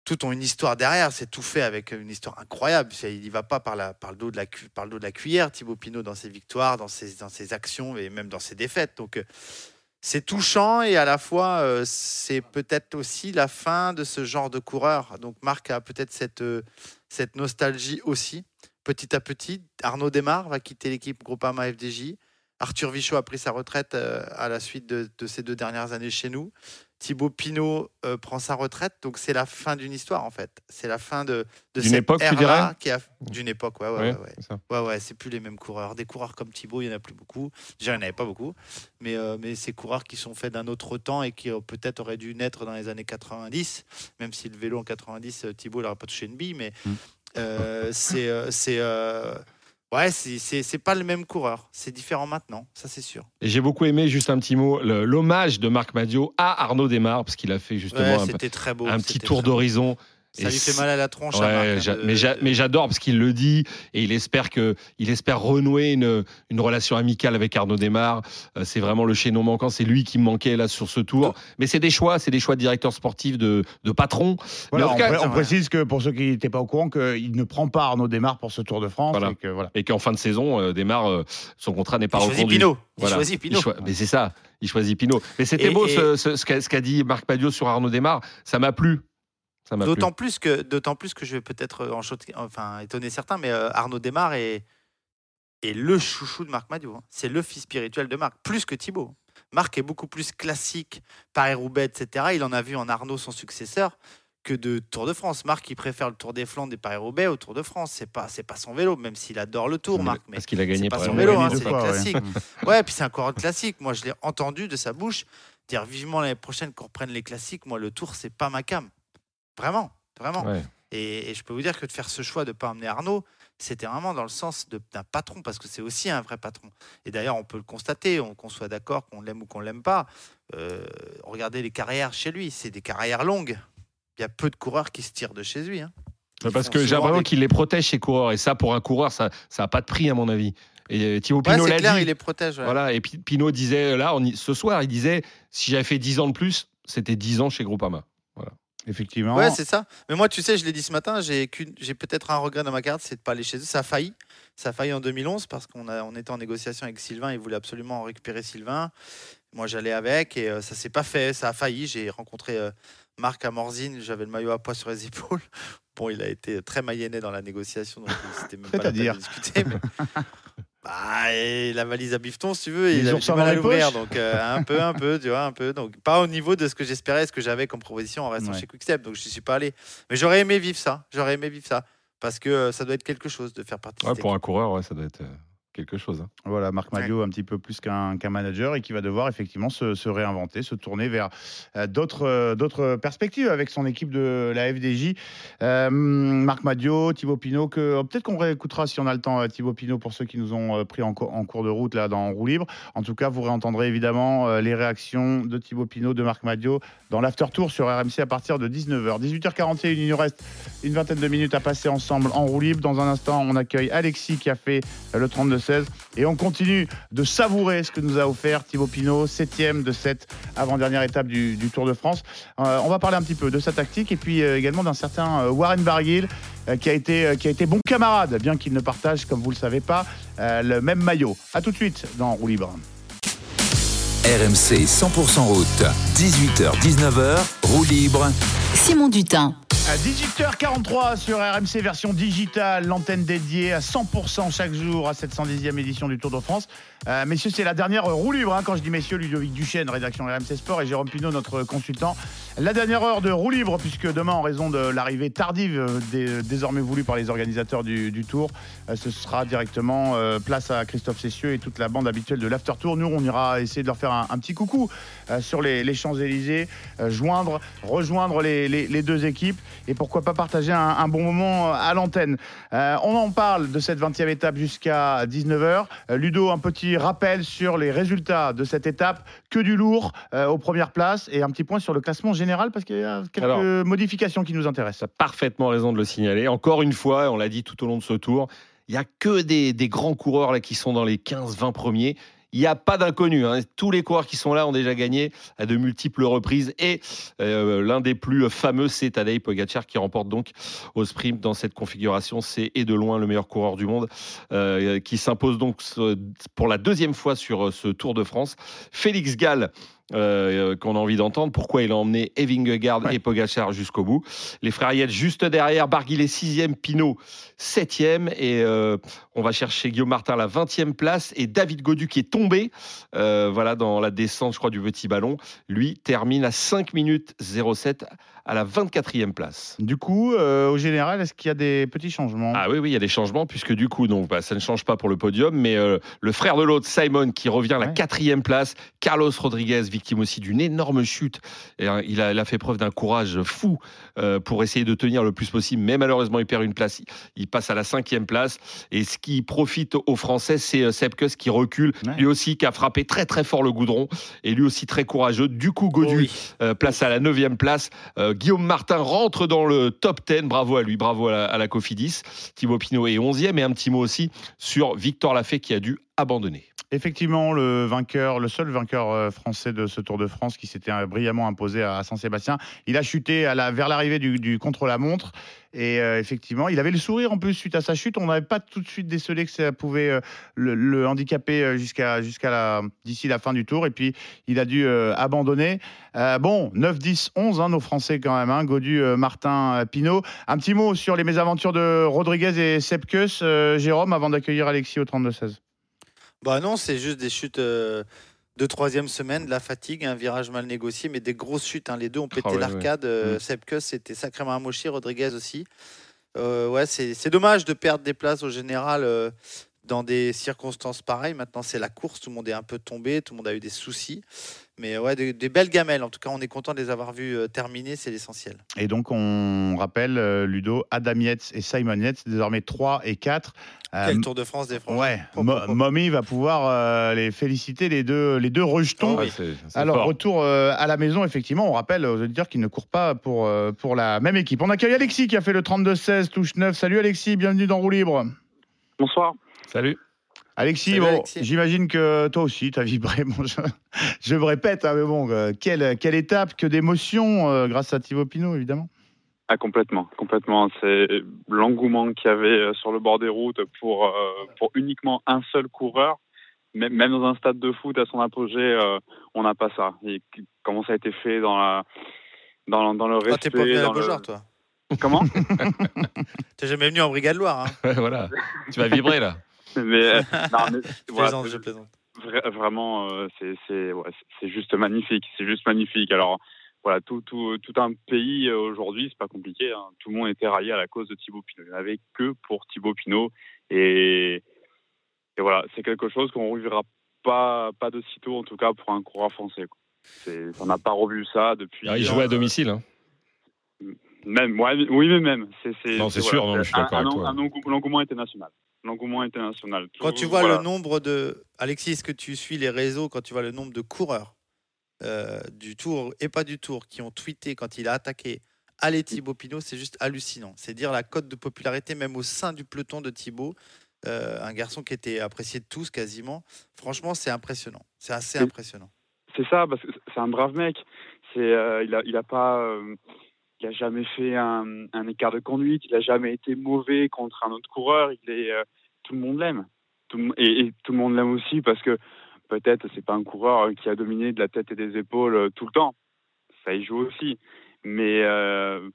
tout ont une histoire derrière. C'est tout fait avec une histoire incroyable. Il y va pas par, le dos de la, par le dos de la cuillère, Thibaut Pinot, dans ses victoires, dans ses, actions et même dans ses défaites. Donc, euh, c'est touchant et à la fois, euh, c'est peut-être aussi la fin de ce genre de coureur. Donc, Marc a peut-être cette, euh, nostalgie aussi. Petit à petit, Arnaud Desmar va quitter l'équipe Groupama FDJ. Arthur Vichot a pris sa retraite à la suite de, de ces deux dernières années chez nous. Thibaut Pinot euh, prend sa retraite, donc c'est la fin d'une histoire en fait. C'est la fin de, de D'une cette époque, tu ère-là dirais qui a d'une époque, ouais, ouais, Ouais, ouais, ouais. c'est. Ouais, ouais, c'est plus les mêmes coureurs. Des coureurs comme Thibaut, il n'y en a plus beaucoup. Déjà, il n'y en avait pas beaucoup. Mais, euh, mais ces coureurs qui sont faits d'un autre temps et qui euh, peut-être auraient dû naître dans les années 90, même si le vélo en 90, euh, Thibaut n'aurait pas touché une bille, mais euh, c'est. c'est ouais, c'est- c'est c'est pas le même coureur. C'est différent maintenant, ça c'est sûr. Et j'ai beaucoup aimé, juste un petit mot, l'hommage de Marc Madio à Arnaud Desmar, parce qu'il a fait justement Ouais, un, c'était très beau, un petit tour d'horizon. Ça Et lui fait mal à la tronche, à Ouais, Marc, hein, j'a- de- mais j'a- mais j'adore parce qu'il le dit et il espère que il espère renouer une, une relation amicale avec Arnaud Desmar. Euh, c'est vraiment le chaînon manquant. C'est lui qui me manquait là sur ce tour. Mais c'est des choix, c'est des choix de directeur sportif, de, de patron. Mais Voilà, en on, tout cas, pré- on précise que pour ceux qui n'étaient pas au courant, qu'il ne prend pas Arnaud Desmar pour ce Tour de France. Voilà. et que, voilà. Et qu'en fin de saison, euh, Desmar, euh, son contrat n'est pas Il choisit reconduit. Pinot. Il choisit Pinot. Mais c'est ça, il choisit Pinot. Mais c'était Et- beau et- ce, ce- ce qu'a ce qu'a dit Marc Padio sur Arnaud Desmar. Ça m'a plu. D'autant plus que, d'autant plus que je vais peut-être en choquer- enfin étonner certains, mais euh, Arnaud Desmar est, est le chouchou de Marc Madio. hein. C'est le fils spirituel de Marc, plus que Thibaut. Marc est beaucoup plus classique, Paris-Roubaix, etc. Il en a vu en Arnaud son successeur que de Tour de France. Marc, il préfère le Tour des Flandres des Paris-Roubaix au Tour de France. C'est pas, c'est pas son vélo, même s'il adore le Tour, Marc. Mais parce qu'il a gagné c'est pas son vélo, hein, c'est ouais. classique. Ouais, puis c'est encore un classique. Moi, je l'ai entendu de sa bouche dire vivement l'année prochaine qu'on reprenne les classiques. Moi, le Tour, c'est pas ma cam. Vraiment, vraiment. Ouais. Et, et je peux vous dire que de faire ce choix de pas emmener Arnaud, c'était vraiment dans le sens d'un patron, parce que c'est aussi un vrai patron. Et d'ailleurs, on peut le constater, on- qu'on soit d'accord, qu'on l'aime ou qu'on l'aime pas. euh, regardez les carrières chez lui, c'est des carrières longues. Il y a peu de coureurs qui se tirent de chez lui. hein. Ils Parce que j'ai l'impression qu'il les protège, ces coureurs. Et ça, pour un coureur, ça n'a pas de prix, à mon avis. Et euh, Thibaut Ouais, Pinot clair, dit. il les protège. ouais. Voilà, et Pi- Pinot disait, là, on y- ce soir, il disait si j'avais fait 10 ans de plus, c'était 10 ans chez Groupama. Effectivement. Ouais, c'est ça. Mais moi, tu sais, je l'ai dit ce matin, j'ai peut-être un regret dans ma carte, c'est de pas aller chez eux. Ça a failli. Ça a failli en 2011 parce qu'on on était en négociation avec Sylvain. Il voulait absolument récupérer Sylvain. Moi, j'allais avec et euh, ça s'est pas fait. Ça a failli. J'ai rencontré euh, Marc Amorzine. J'avais le maillot à poids sur les épaules. Bon, il a été très maillenné dans la négociation, donc c'était même pas de C'est-à-dire discuter. mais- Bah, et la valise à bifton, si tu veux, il avait du mal à l'ouvrir, donc euh, un peu, un peu, tu vois, un peu. Donc pas au niveau de ce que j'espérais, ce que j'avais comme proposition en restant Ouais. chez Quickstep. Donc je suis pas allé. Mais j'aurais aimé vivre ça. J'aurais aimé vivre ça parce que euh, ça doit être quelque chose de faire partie. de Ouais, cette pour un coureur, ouais, ça doit être euh, quelque chose. Hein. Voilà, Marc Madio, un petit peu plus qu'un qu manager et qui va devoir effectivement se, se réinventer, se tourner vers euh, euh, d'autres perspectives avec son équipe de la FDJ. Euh, Marc Madio, Thibaut Pinot, peut-être qu'on réécoutera si on a le temps, Thibaut Pinot, pour ceux qui nous ont pris en, en, cours de route là dans Roue Libre. En tout cas, vous réentendrez évidemment les réactions de Thibaut Pinot, de Marc Madio dans l'after tour sur RMC à partir de 19h. 18h41, il nous reste une vingtaine de minutes à passer ensemble en Roue Libre. Dans un instant, on accueille Alexis qui a fait le 32 et on continue de savourer ce que nous a offert Thibaut Pinot, septième de cette avant-dernière étape du, Tour de France. Euh, on va parler un petit peu de sa tactique et puis euh, également d'un certain euh, Warren Barguil qui, a été, qui a été bon camarade, bien qu'il ne partage, comme vous le savez pas, le même maillot. A tout de suite dans Roue Libre. RMC 100% route, 18h-19h, roue libre. Simon Dutin. À 18h43 sur RMC version digitale, l'antenne dédiée à 100% chaque jour à cette 110e édition du Tour de France. Euh, messieurs, c'est la dernière roue libre. hein. Quand je dis messieurs, Ludovic Duchesne, rédaction RMC Sport, et Jérôme Pinault, notre consultant. La dernière heure de roue libre, puisque demain, en raison de l'arrivée tardive, euh, dé- désormais voulue par les organisateurs du, Tour, euh, ce sera directement euh, place à Christophe Cessieux et toute la bande habituelle de l'After Tour. Nous, on ira essayer de leur faire un, petit coucou sur les, Champs-Élysées, joindre, rejoindre les, deux équipes et pourquoi pas partager un, un bon moment à l'antenne. On en parle de cette 20e étape jusqu'à 19h. Euh, Ludo, un petit rappel sur les résultats de cette étape. Que du lourd aux premières places et un petit point sur le classement général parce qu'il y a quelques Alors. modifications qui nous intéressent. parfaitement raison de le signaler. Encore une fois, on l'a dit tout au long de ce tour, il n'y a que des, des grands coureurs là, qui sont dans les 15-20 premiers. Il n'y a pas d'inconnus. hein. Tous les coureurs qui sont là ont déjà gagné à de multiples reprises. Et euh, l'un des plus fameux, c'est Tadej Pogacar qui remporte donc au sprint dans cette configuration. C'est et de loin le meilleur coureur du monde euh, qui s'impose donc pour la deuxième fois sur euh, ce Tour de France. Félix Gall. Euh, qu'on a envie d'entendre, pourquoi il a emmené Evingegaard et Pogacar jusqu'au bout. Les frères Yates juste derrière, Barguil est sixième, Pinot septième, et euh, on va chercher Guillaume Martin à la 20e place, et David Godu qui est tombé euh, voilà, dans la descente, je crois, du petit ballon, lui termine à 5 minutes 07 à la 24e place. Du coup, euh, au général, est-ce qu'il y a des petits changements? Ah oui, oui, il y a des changements, puisque du coup, donc, bah, ça ne change pas pour le podium, mais euh, le frère de l'autre, Simon, qui revient à la quatrième place, Carlos Rodriguez, victime aussi d'une énorme chute, et, hein, il, a, il a fait preuve d'un courage fou euh, pour essayer de tenir le plus possible, mais malheureusement, il perd une place, il, passe à la cinquième place, et ce qui profite aux Français, c'est euh, Sepkus qui recule, lui aussi, qui a frappé très très fort le goudron, et lui aussi très courageux. Du coup, Godu euh, place à la neuvième place. Euh, Guillaume Martin rentre dans le top 10. Bravo à lui, bravo à la, Cofidis. Thibaut Pinot est 11e. Et un petit mot aussi sur Victor Lafay qui a dû abandonner. Effectivement, le vainqueur, le seul vainqueur euh, français de ce Tour de France qui s'était euh, brillamment imposé à Saint-Sébastien, il a chuté à la, vers l'arrivée du, du contre-la-montre. Et euh, effectivement, il avait le sourire en plus suite à sa chute. On n'avait pas tout de suite décelé que ça pouvait le, handicaper jusqu'à d'ici la fin du tour. Et puis il a dû abandonner. Bon, 9, 10, 11, hein, nos Français quand même. Hein, Godu, Martin, Pinot. Un petit mot sur les mésaventures de Rodriguez et Sepkus, Jérôme, avant d'accueillir Alexis au 32-16. Bah non, c'est juste des chutes euh, de troisième semaine, de la fatigue, un virage mal négocié, mais des grosses chutes. hein. Les deux ont pété Ah ouais, l'arcade. Euh, Mm. Sepkus c'était sacrément amoché, Rodriguez aussi. Euh, ouais, c'est c'est dommage de perdre des places au général euh, dans des circonstances pareilles. Maintenant, c'est la course, tout le monde est un peu tombé, tout le monde a eu des soucis. Mais ouais, des, des belles gamelles. En tout cas, on est content de les avoir vues euh, terminer, c'est l'essentiel. Et donc, on rappelle, euh, Ludo, Adam Yates et Simon Yates, désormais 3 et 4. Euh, Quel Tour de France des Français. Ouais, Mo- Mommy va pouvoir euh, les féliciter, les deux, les deux rejetons. Ah oui, c'est- c'est Alors, fort. retour euh, à la maison, effectivement, on rappelle aux auditeurs qu'ils ne courent pas pour, euh, pour la même équipe. On accueille Alexis qui a fait le 32-16, touche 9. Salut Alexis, bienvenue dans Roue Libre. Bonsoir. Salut. Alexis, Salut, bon, Alexis. j'imagine que toi aussi, tu as vibré. Bon, je, je me répète, hein, mais bon, euh, quelle, quelle étape, que d'émotions, euh, grâce à Thibaut Pinot, évidemment. Ah, complètement, complètement. C'est l'engouement qu'il y avait euh, sur le bord des routes pour, euh, pour uniquement un seul coureur. même, dans un stade de foot à son apogée, euh, on n'a pas ça. Et comment ça a été fait dans la dans, dans le Ah, respect. t'es pas venu à la le- Beaujoire, toi? Comment? T'es jamais venu en Brigade Loire, hein? Voilà. Tu vas vibrer là. Mais, euh, non, mais Je voilà, plaisante, c'est- je plaisante. vra- vraiment, euh, c'est ouais, juste magnifique. C'est juste magnifique. Alors voilà, tout, tout, tout un pays euh, aujourd'hui, c'est pas compliqué. hein. Tout le monde était rallié à la cause de Thibaut Pinot. Il n'y en avait que pour Thibaut Pinot. Et, et voilà, c'est quelque chose qu'on ne revivra pas, pas de sitôt, en tout cas pour un coureur français. quoi. On n'a pas revu ça depuis. Ah, il euh, jouait à domicile. hein. Même, ouais, oui, mais même. C'est, Non, c'est sûr, non, je suis un- d'accord avec toi. un engou- L'engouement international. Quand tu vois voilà. le nombre de. Alexis, est-ce que tu suis les réseaux quand tu vois le nombre de coureurs euh, du Tour et pas du Tour qui ont tweeté quand il a attaqué Allez Thibaut Pinot, c'est juste hallucinant. C'est dire la cote de popularité même au sein du peloton de Thibaut. Euh, un garçon qui était apprécié de tous quasiment. Franchement, c'est impressionnant. C'est assez impressionnant. C'est ça, parce que c'est un brave mec. C'est, euh, il a, il a pas, euh, il a jamais fait un, un écart de conduite. Il a jamais été mauvais contre un autre coureur. Il est, tout le monde l'aime. Et, et tout le monde l'aime aussi parce que peut-être c'est pas un coureur qui a dominé de la tête et des épaules euh, tout le temps. Ça y joue aussi. Mais euh,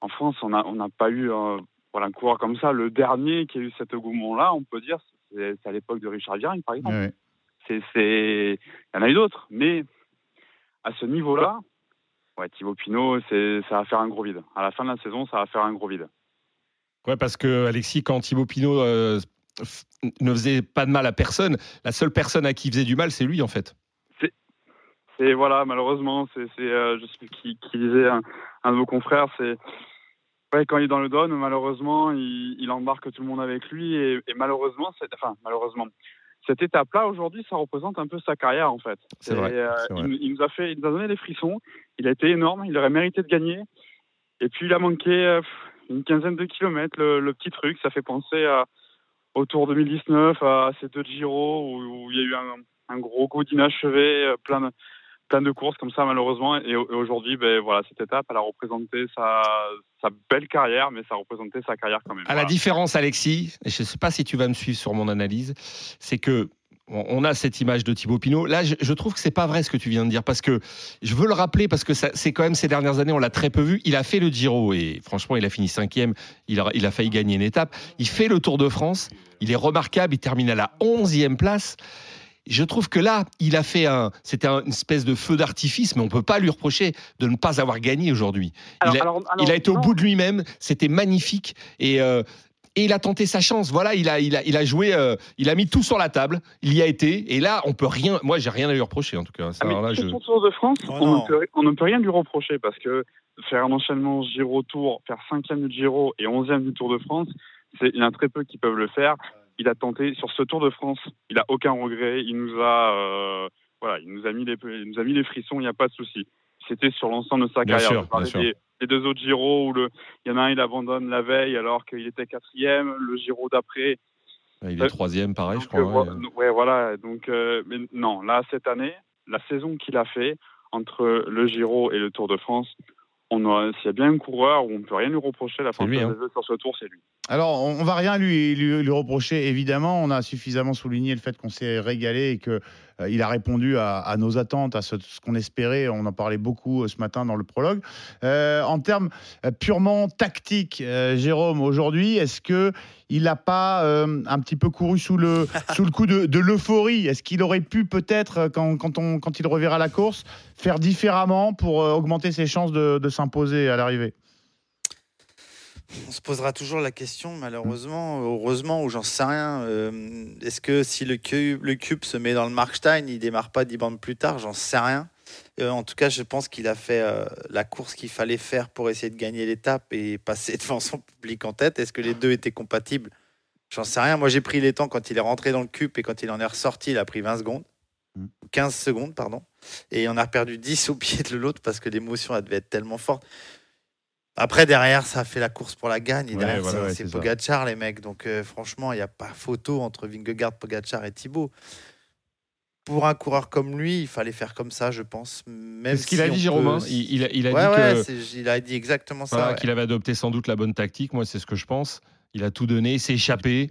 en France, on n'a on pas eu euh, voilà, un coureur comme ça. Le dernier qui a eu cet engouement-là, on peut dire, c'est à l'époque de Richard Viering, par exemple. Ouais. C'est, c'est... Il y en a eu d'autres, mais à ce niveau-là, ouais, Thibaut Pinot, ça va faire un gros vide. À la fin de la saison, ça va faire un gros vide. Ouais, parce que Alexis, quand Thibaut Pinot euh, ne faisait pas de mal à personne, la seule personne à qui il faisait du mal, c'est lui en fait. C'est voilà, malheureusement, c'est, euh, je sais qui, qui disait un, un de vos confrères, c'est ouais, quand il est dans le Don, malheureusement, il, il embarque tout le monde avec lui et, et malheureusement, c'est, enfin malheureusement, cette étape-là aujourd'hui, ça représente un peu sa carrière en fait. C'est vrai, euh, vrai. il, il nous a fait, il nous a donné des frissons. Il a été énorme, il aurait mérité de gagner. Et puis il a manqué euh, une quinzaine de kilomètres, le, le petit truc, ça fait penser à, au Tour 2019, à ces deux Giro où, où il y a eu un, un gros coup d'inachevé, euh, plein de, plein de courses comme ça malheureusement. Et, au- et aujourd'hui, ben, voilà, cette étape, elle a représenté sa, sa belle carrière, mais ça a représenté sa carrière quand même. À la différence, Alexis, et je ne sais pas si tu vas me suivre sur mon analyse, c'est que on a cette image de Thibaut Pinot. Là, je, je trouve que c'est pas vrai ce que tu viens de dire parce que je veux le rappeler parce que c'est quand même ces dernières années, on l'a très peu vu. Il a fait le Giro et franchement, il a fini cinquième. Il a, il a failli gagner une étape. Il fait le Tour de France. Il est remarquable. Il termine à la onzième place. Je trouve que là, il a fait un, c'était un- une espèce de feu d'artifice, mais on peut pas lui reprocher de ne pas avoir gagné aujourd'hui. Il, a- il été au bout de lui-même, c'était magnifique et, euh, et il a tenté sa chance. Voilà, il a, il a, il a joué, euh, il a mis tout sur la table, il y a été et là, on peut rien. Moi, j'ai rien à lui reprocher en tout cas. Ça, Ah, mais là, je- de France, Oh on, ne peut, on ne peut rien lui reprocher parce que faire un enchaînement Giro-Tour, faire cinquième du Giro et onzième du Tour de France, c'est, il y en a très peu qui peuvent le faire. Il a tenté sur ce Tour de France, il a aucun regret. Il nous a, euh, voilà, il nous a mis les, il nous a mis les frissons. Il n'y a pas de souci. C'était sur l'ensemble de sa Bien carrière. sûr, des, des deux autres Giro où le, il y en a un, il abandonne la veille alors qu'il était quatrième. Le Giro d'après, il est troisième, pareil, je donc, euh, crois. vo- ouais. ouais, voilà. Donc, euh, mais non, là, cette année, la saison qu'il a fait entre le Giro et le Tour de France, on a, s'il y a bien un coureur où on ne peut rien lui reprocher, la lui, Française hein. Jeux sur ce tour, c'est lui. Alors, on va rien lui, reprocher, évidemment. On a suffisamment souligné le fait qu'on s'est régalé et que euh, il a répondu à, nos attentes, à ce, qu'on espérait. On en parlait beaucoup euh, ce matin dans le prologue. Euh, en termes euh, purement tactiques, Jérôme, aujourd'hui, est-ce que il n'a pas un petit peu couru sous le, coup de, l'euphorie? Est-ce qu'il aurait pu peut-être, quand, il reverra la course, faire différemment pour augmenter ses chances de s'imposer à l'arrivée? On se posera toujours la question, malheureusement, heureusement, ou j'en sais rien. euh, Est-ce que si le cube, le cube se met dans le Markstein, il démarre pas 10 bandes plus tard? J'en sais rien. Euh, en tout cas, je pense qu'il a fait euh, la course qu'il fallait faire pour essayer de gagner l'étape et passer devant son public en tête. Est-ce que les deux étaient compatibles? J'en sais rien. Moi, j'ai pris les temps quand il est rentré dans le cube et quand il en est ressorti, il a pris 20 secondes. 15 secondes, pardon. Et on a perdu 10 au pied de l'autre parce que l'émotion, elle devait être tellement forte. Après, derrière, ça a fait la course pour la gagne. Et Ouais, derrière, voilà, c'est- ouais. Pogacar, les mecs. Donc, euh, franchement, il n'y a pas photo entre Vingegaard, Pogacar et Thibaut. Pour un coureur comme lui, il fallait faire comme ça, je pense. C'est ce qu'il a dit, Jérôme. peut-. Il, il a, il a Ouais, dit que. il a dit exactement ça. Qu'il avait adopté sans doute la bonne tactique. Moi, c'est ce que je pense. Il a tout donné, il s'est échappé.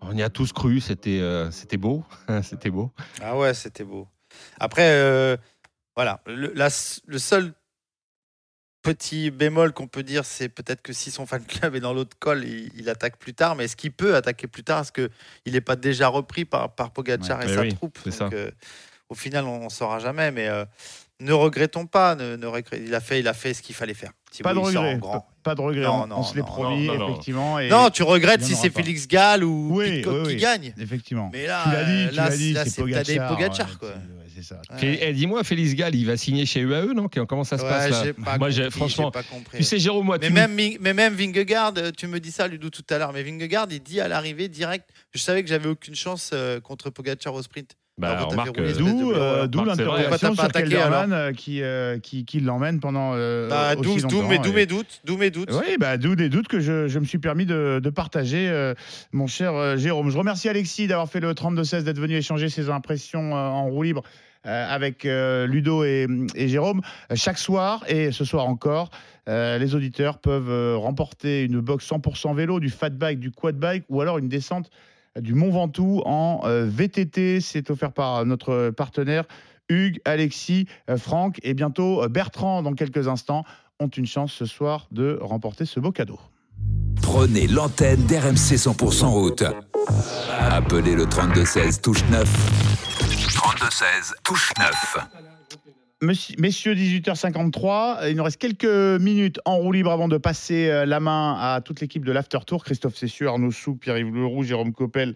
On y a tous cru, c'était euh, c'était beau, c'était beau. Ah ouais, c'était beau. Après, euh, voilà, le, la- le seul petit bémol qu'on peut dire, c'est peut-être que si son fan club est dans l'autre col, il, il attaque plus tard. Mais est-ce qu'il peut attaquer plus tard? Est-ce qu'il n'est pas déjà repris par, par Pogacar et sa oui, troupe? c'est Donc, ça. euh, Au final, on ne saura jamais. Mais euh, ne regrettons pas. Ne, ne regret- il, a fait, il a fait ce qu'il fallait faire. Thibaut, Pas de regret. grand. Pas- Pas de regret. Non, on- non, on se l'est promis, non, non. effectivement. et Non, tu regrettes si c'est. Félix Gall ou Oui, Pitcock oui, qui oui. gagne. Effectivement. Mais là, tu l'as dit, euh, tu là, c'est Pogacar. Pogacar, ouais, quoi. C'est ça. Eh, Dis-moi, Félix Gall, il va signer chez UAE, non? Comment ça se Ouais, passe là? pas Moi, compris, franchement, pas compris. tu sais, Jérôme, moi, mais tu même, Ving- mais même Vingegaard, euh, tu me dis ça, Ludo, tout à l'heure, mais Vingegaard, il dit à l'arrivée direct, je savais que j'avais aucune chance euh, contre Pogacar au sprint. Bah, euh, D'où euh, l'interrogation sur Kelderman euh, qui, euh, qui, qui l'emmène pendant euh, Bah, aussi d'où- d'où longtemps. mes- d'où et- mes doutes, d'où mes doutes. Oui, bah, d'où des doutes que je, je me suis permis de, de partager, euh, mon cher Jérôme. Je remercie Alexis d'avoir fait le 32-16, d'être venu échanger ses impressions euh, en roue libre avec euh, Ludo et, Jérôme. Euh, Chaque soir, et ce soir encore, euh, les auditeurs peuvent euh, remporter une box 100% vélo, du fat bike, du quad bike ou alors une descente du Mont Ventoux en euh, VTT. C'est offert par notre partenaire Hugues, Alexis, euh, Franck et bientôt euh, Bertrand dans quelques instants ont une chance ce soir de remporter ce beau cadeau. Prenez l'antenne d'RMC 100% route. Appelez le 3216 touche 9. 3216 touche 9. Monsieur- Messieurs, 18h53, il nous reste quelques minutes en roue libre avant de passer euh, la main à toute l'équipe de l'After Tour. Christophe Cessieux, Arnaud Sou, Pierre-Yves Leroux, Jérôme Coppel,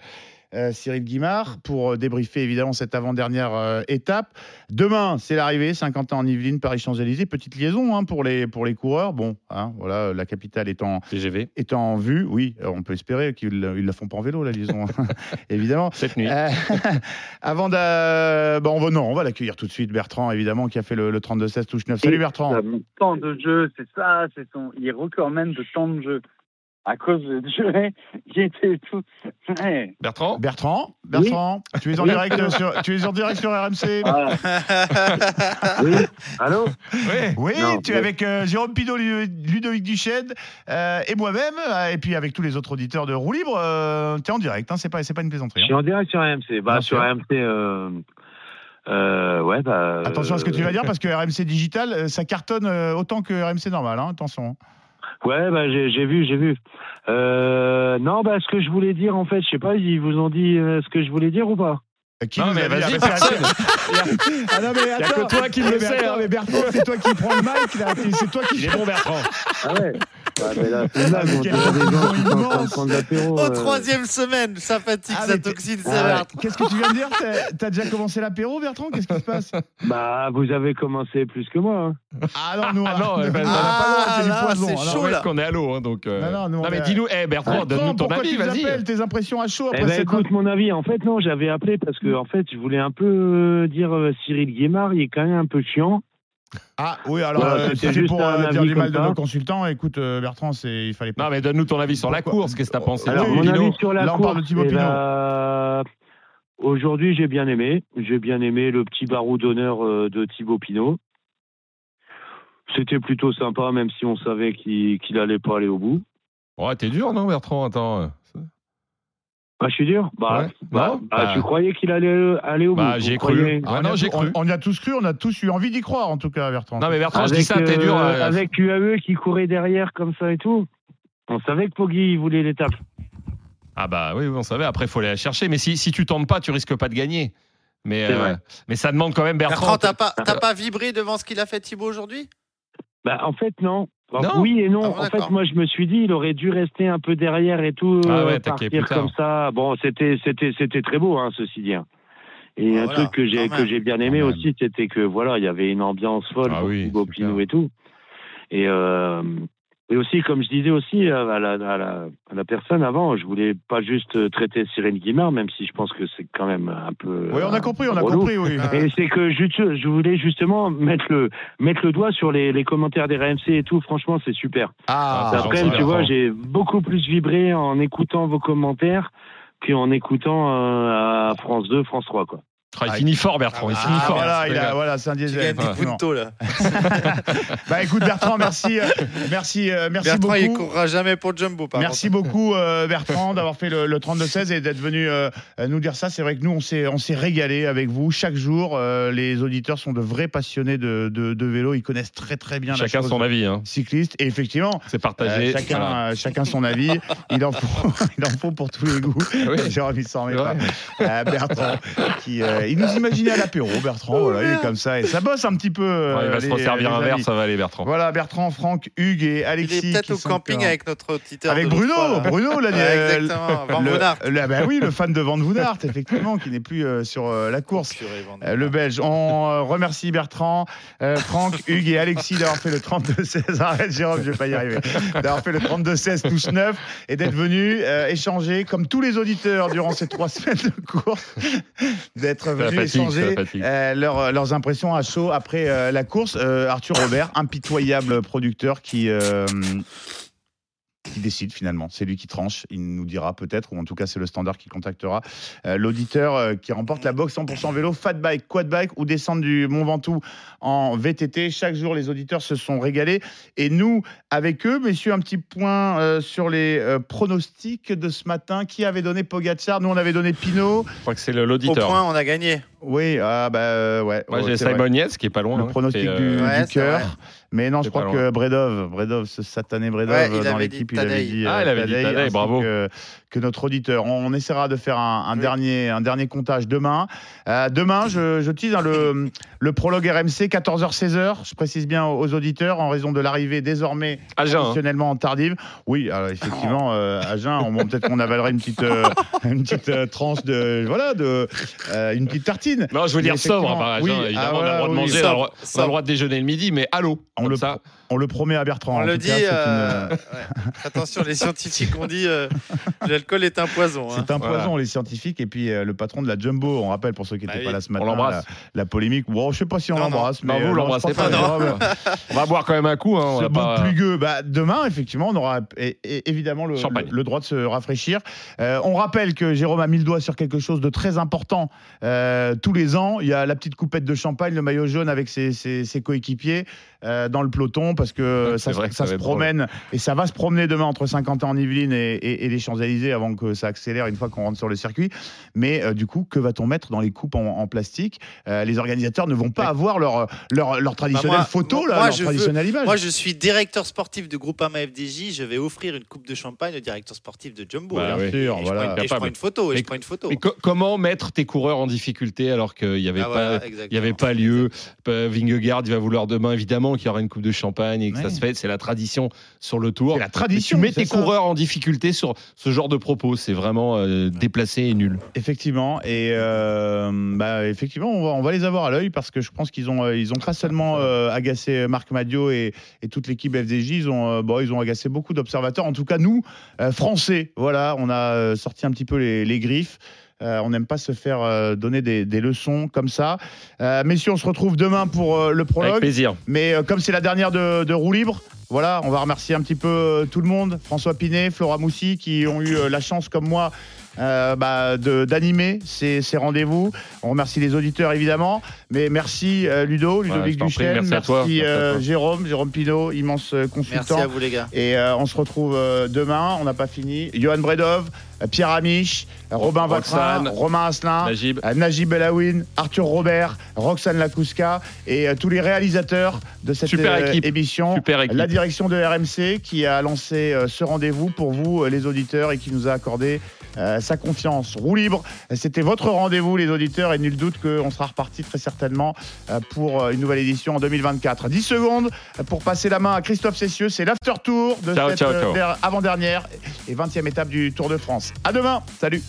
euh, Cyril Guimard, pour euh, débriefer évidemment cette avant-dernière euh, étape. Demain, c'est l'arrivée, Saint-Quentin en Yvelines, Paris-Champs-Élysées. Petite liaison hein, pour, les, pour les coureurs. Bon, hein, voilà, la capitale étant, TGV. en vue. Oui, on peut espérer qu'ils ne la font pas en vélo, la liaison, évidemment. Cette nuit. Euh, avant de. Bon, on va, non, on va l'accueillir tout de suite, Bertrand, évidemment, qui a fait le, le 32-16 touche 9. Salut Bertrand. Temps de jeu, c'est ça, c'est son. Il est recordman de temps de jeu. À cause de jeu, il était tout. Ouais. Bertrand Bertrand, Bertrand, tu es en Oui. direct sur, tu es en direct sur RMC. Oui, allô Oui, oui Non, tu es mais- avec euh, Jérôme Pidot, Lu- Ludovic Duchesne euh, et moi-même, euh, et puis avec tous les autres auditeurs de Roue Libre. tu es en direct, hein, c'est pas, c'est pas une plaisanterie. Je hein. suis en direct sur RMC. Bah, sur sûr. RMC, euh, euh, ouais, bah. Attention à ce que tu euh, vas dire, parce que RMC Digital, euh, ça cartonne euh, autant que RMC normal. hein, attention. Ouais, bah, j'ai j'ai vu, j'ai vu. Euh, non, bah, ce que je voulais dire, en fait, je sais pas, ils vous ont dit euh, ce que je voulais dire ou pas? Qui Non, mais a vas-y, Ah, bah. Ah non, mais Y a attends. que toi qui le sais, attends, hein. Mais Bertrand, c'est toi qui prends le mic, là. C'est toi qui. Il est bon, Bertrand. Ah ouais Mais là, c'est une blague, mais on quel dirait des gens qui sont en train de immense. prendre l'apéro. Au euh. troisième semaine, ça fatigue, Ah, ça mais t'es- toxine, Ah ça va. Qu'est-ce que tu viens de dire T'as- T'as déjà commencé l'apéro, Bertrand Qu'est-ce qui se passe? Bah, vous avez commencé plus que moi. hein. Ah non, nous, Ah non, on n'a pas le droit, c'est du là, poison. c'est Alors, chaud, Ouais, là. qu'on est à l'eau, hein, donc. euh, Non, non, nous, on mais est- dis-nous, eh, Bertrand, Bertrand, donne-nous ton pourquoi avis, tu nous vas-y. appelles Tes impressions à chaud Eh après ben, cette écoute mon avis. En fait, non, j'avais appelé parce que, en fait, je voulais un peu euh, dire euh, Cyril Guémard, il est quand même un peu chiant. Ah oui, alors Voilà, euh, c'est juste pour euh, dire du mal de nos consultants. Écoute, euh, Bertrand, c'est il fallait pas. Non, mais donne-nous ton avis sur la Pourquoi course. Qu'est-ce que t'as pensé Alors, mon avis sur la Là, on parle de Thibaut eh Pinot. ben, aujourd'hui, j'ai bien aimé. J'ai bien aimé le petit barreau d'honneur euh, de Thibaut Pinot. C'était plutôt sympa, même si on savait qu'il qu'il allait pas aller au bout. Ouais, t'es dur, non, Bertrand? Attends. Euh, Ah, je suis dur. Bah, Ouais. bah, Non bah, Bah. tu croyais qu'il allait euh, aller au Bah, bout. j'ai Vous cru. Ah on, non, j'ai cru. on y a tous cru, on a tous eu envie d'y croire, en tout cas, Bertrand. Non, mais Bertrand, je dis Avec, ça, t'es dur. euh, euh, avec UAE qui courait derrière comme ça et tout. On savait que Poggi voulait l'étape. Ah bah oui, oui, on savait. Après, il faut aller la chercher. Mais si, si tu tentes pas, tu risques pas de gagner. Mais, euh, mais ça demande quand même Bertrand, Bertrand. t'as pas, t'as pas vibré devant ce qu'il a fait Thibaut aujourd'hui? Bah, en fait, non. Non. oui et non. Ah bon, en fait, moi, je me suis dit, il aurait dû rester un peu derrière et tout, Ah euh, ouais, attaquer partir comme ça. Bon, c'était, c'était, c'était très beau, hein, ceci dit. hein. Et Ah, un voilà, truc que j'ai, que j'ai bien aimé aussi, c'était que voilà, il y avait une ambiance folle Ah pour oui, et tout. Et, euh, et aussi, comme je disais aussi à la, à, la, à la personne avant, je voulais pas juste traiter Cyril Guimard, même si je pense que c'est quand même un peu. Oui, on a compris, on a relou. compris, oui. Et c'est que je, je voulais justement mettre le, mettre le doigt sur les, les commentaires des RMC et tout. Franchement, c'est super. Ah, c'est Après, tu vois, j'ai beaucoup plus vibré en écoutant vos commentaires qu'en écoutant euh, à France 2, France 3, quoi. Ah, il finit fort, Bertrand. Il finit Ah, fort. voilà, il a- voilà, c'est un diesel. gagne des effectivement. puntos, là. Bah écoute Bertrand, merci, euh, merci, euh, merci Bertrand, il beaucoup. courra jamais pour Jumbo, par Merci contre. beaucoup euh, Bertrand d'avoir fait le, le 32-16 et d'être venu euh, nous dire ça. C'est vrai que nous on s'est on s'est régalé avec vous chaque jour. Euh, les auditeurs sont de vrais passionnés de, de, de vélo. Ils connaissent très très bien la Chacun chose son avis. Hein. cycliste et effectivement C'est partagé. euh, chacun, Voilà. euh, chacun son avis. Il en faut, il en faut pour tous les goûts. Oui. Jérôme, il s'en remet C'est pas. vrai. Euh, Bertrand, qui, euh, il nous imaginait à l'apéro. Bertrand, voilà, il est comme ça et ça bosse un petit peu. Ouais, il va se resservir un verre, ça va aller, Bertrand. Voilà, Bertrand, Franck, Hugues et Il Alexis. est peut-être au camping avec notre auditeur. avec Bruno, fois. Bruno, là, Ouais, exactement, Van le, le- bah oui, le fan de Van effectivement, qui n'est plus euh, sur euh, la course. Van Von Euh, le Belge. On euh, remercie Bertrand, euh, Franck, Hugues et Alexis d'avoir fait le 32-16. Arrête, Jérôme, je vais pas y arriver. D'avoir fait le 32-16 touche 9 et d'être venu euh, échanger, comme tous les auditeurs durant ces trois semaines de course, d'être la venus fatigue, échanger fatigue. euh, leurs- leurs impressions à chaud après euh, la course. Euh, Arthur Robert, impitoyable producteur qui. Qui décide finalement, c'est lui qui tranche, il nous dira peut-être, ou en tout cas c'est le standard qui contactera euh, l'auditeur euh, qui remporte la box 100% vélo, fat bike, quad bike ou descendre du Mont Ventoux en VTT. Chaque jour les auditeurs se sont régalés et nous avec eux, messieurs, un petit point euh, sur les euh, pronostics de ce matin. Qui avait donné Pogacar? Nous on avait donné Pinot. Je crois que c'est le- Au l'auditeur. point, on a gagné. Oui, ah bah euh, ouais. Moi, ouais, j'ai. Simon Yates qui est pas loin. Le hein, pronostic du, euh, Ouais, cœur. Mais non, je crois loin. que Bredov, Bredov, ce satané Bredov Ouais, dans avait dit l'équipe, il avait dit. Ah, euh, il avait dit Tadei, bravo. Que, que notre auditeur. On essaiera de faire un, un Oui. dernier, un dernier comptage demain. Euh, demain, je, je tease hein, le, le prologue RMC, 14h-16h. Je précise bien aux, aux auditeurs, en raison de l'arrivée désormais hein. traditionnellement tardive. Oui, alors, effectivement, euh, à Jeun, on- bon, peut-être qu'on avalerait une petite, euh, une petite euh, tranche de, voilà, de, une petite tartine. Non, je veux dire sobre, effectivement, par oui. Évidemment, ah, on a voilà, le droit de oui, manger, on a le droit- on a sobre. le droit de déjeuner le midi, mais allô. On le, ça. On le promet à Bertrand. On en le tout dit. cas, c'est une- euh, ouais. Attention, les scientifiques ont dit euh, l'alcool est un poison. hein. C'est un Voilà. poison, les scientifiques. Et puis euh, le patron de la Jumbo, on rappelle pour ceux qui Bah n'étaient oui. pas là ce On matin, l'embrasse. La, la polémique. Bon, je sais pas si on l'embrasse, mais Non, vous euh, l'embrassez pas. On va boire quand même un coup. Hein, on Ce va bon pas- plugueux. Bah, demain, effectivement, on aura évidemment le, Champagne. le- le droit de se rafraîchir. Euh, on rappelle que Jérôme a mis le doigt sur quelque chose de très important. Euh, tous les ans, il y a la petite coupette de champagne, le maillot jaune avec ses, ses- ses coéquipiers euh, dans le peloton, parce que Ouais, ça, c'est vrai que ça ça se promène et ça va se promener demain entre Saint-Quentin-en-Yvelines et, et- et les Champs-Élysées avant que ça accélère une fois qu'on rentre sur le circuit. Mais euh, du coup, que va-t-on mettre dans les coupes en, en plastique? Euh, Les organisateurs ne vont pas avoir leur, leur, leur traditionnelle Bah, moi- photo, là, moi, leur veux- traditionnelle image. Moi, je suis directeur sportif de Groupama FDJ. Je vais offrir une coupe de champagne au directeur sportif de Jumbo. Bah Et oui. Bien sûr, je, prends voilà. une, et je prends une photo. Et Mais- je prends une photo. Mais co- comment mettre tes coureurs en difficulté alors qu'il n'y avait, Ah, voilà, pas, y avait pas lieu? Vingegaard, il va vouloir demain, évidemment, qu'il y aura une coupe de champagne et que ça se fait. C'est la tradition sur le tour. C'est la Mais tradition. tu mets tes ça. coureurs en difficulté sur ce genre de propos. C'est vraiment euh, déplacé et nul. Effectivement, et euh, bah, effectivement, on va, on va les avoir à l'œil parce que je pense qu'ils ont, euh, ils ont pas seulement euh, agacé Marc Madio et, et toute l'équipe FDJ, ils ont, bon, ils ont agacé beaucoup d'observateurs. En tout cas, nous, Français, voilà, on a sorti un petit peu les, les griffes. Euh, on n'aime pas se faire euh, donner des, des leçons comme ça. Euh, messieurs, on se retrouve demain pour euh, le Avec prologue. plaisir. Mais euh, comme c'est la dernière de, de roue libre, voilà, on va remercier un petit peu tout le monde. François Pinet, Flora Moussi, qui ont eu euh, la chance, comme moi, euh, bah, de- d'animer ces, ces rendez-vous. On remercie les auditeurs, évidemment. Mais merci euh, Ludo, Ludovic prie, Duchesne. merci à toi, merci à euh, toi. Jérôme, Jérôme Pinot, immense consultant. Merci à vous, les gars. Et euh, on se retrouve euh, demain, on n'a pas fini. Johan Bredov, Pierre Amiche, Robin Vatrin, Roxane, Romain Asselin, Najib. euh, Najib Elawin, Arthur Robert, Roxane Lakouska et euh, tous les réalisateurs de cette Super euh, équipe. émission. Super équipe. La direction de RMC qui a lancé ce rendez-vous pour vous, les auditeurs, et qui nous a accordé euh, sa confiance. Roue libre, c'était votre rendez-vous, les auditeurs, et nul doute qu'on sera reparti très certainement euh, pour une nouvelle édition en 2024. 10 secondes pour passer la main à Christophe Cessieux. C'est l'after tour de Ciao, cette ciao, ciao. der- avant-dernière et 20e étape du Tour de France. À demain. Salut.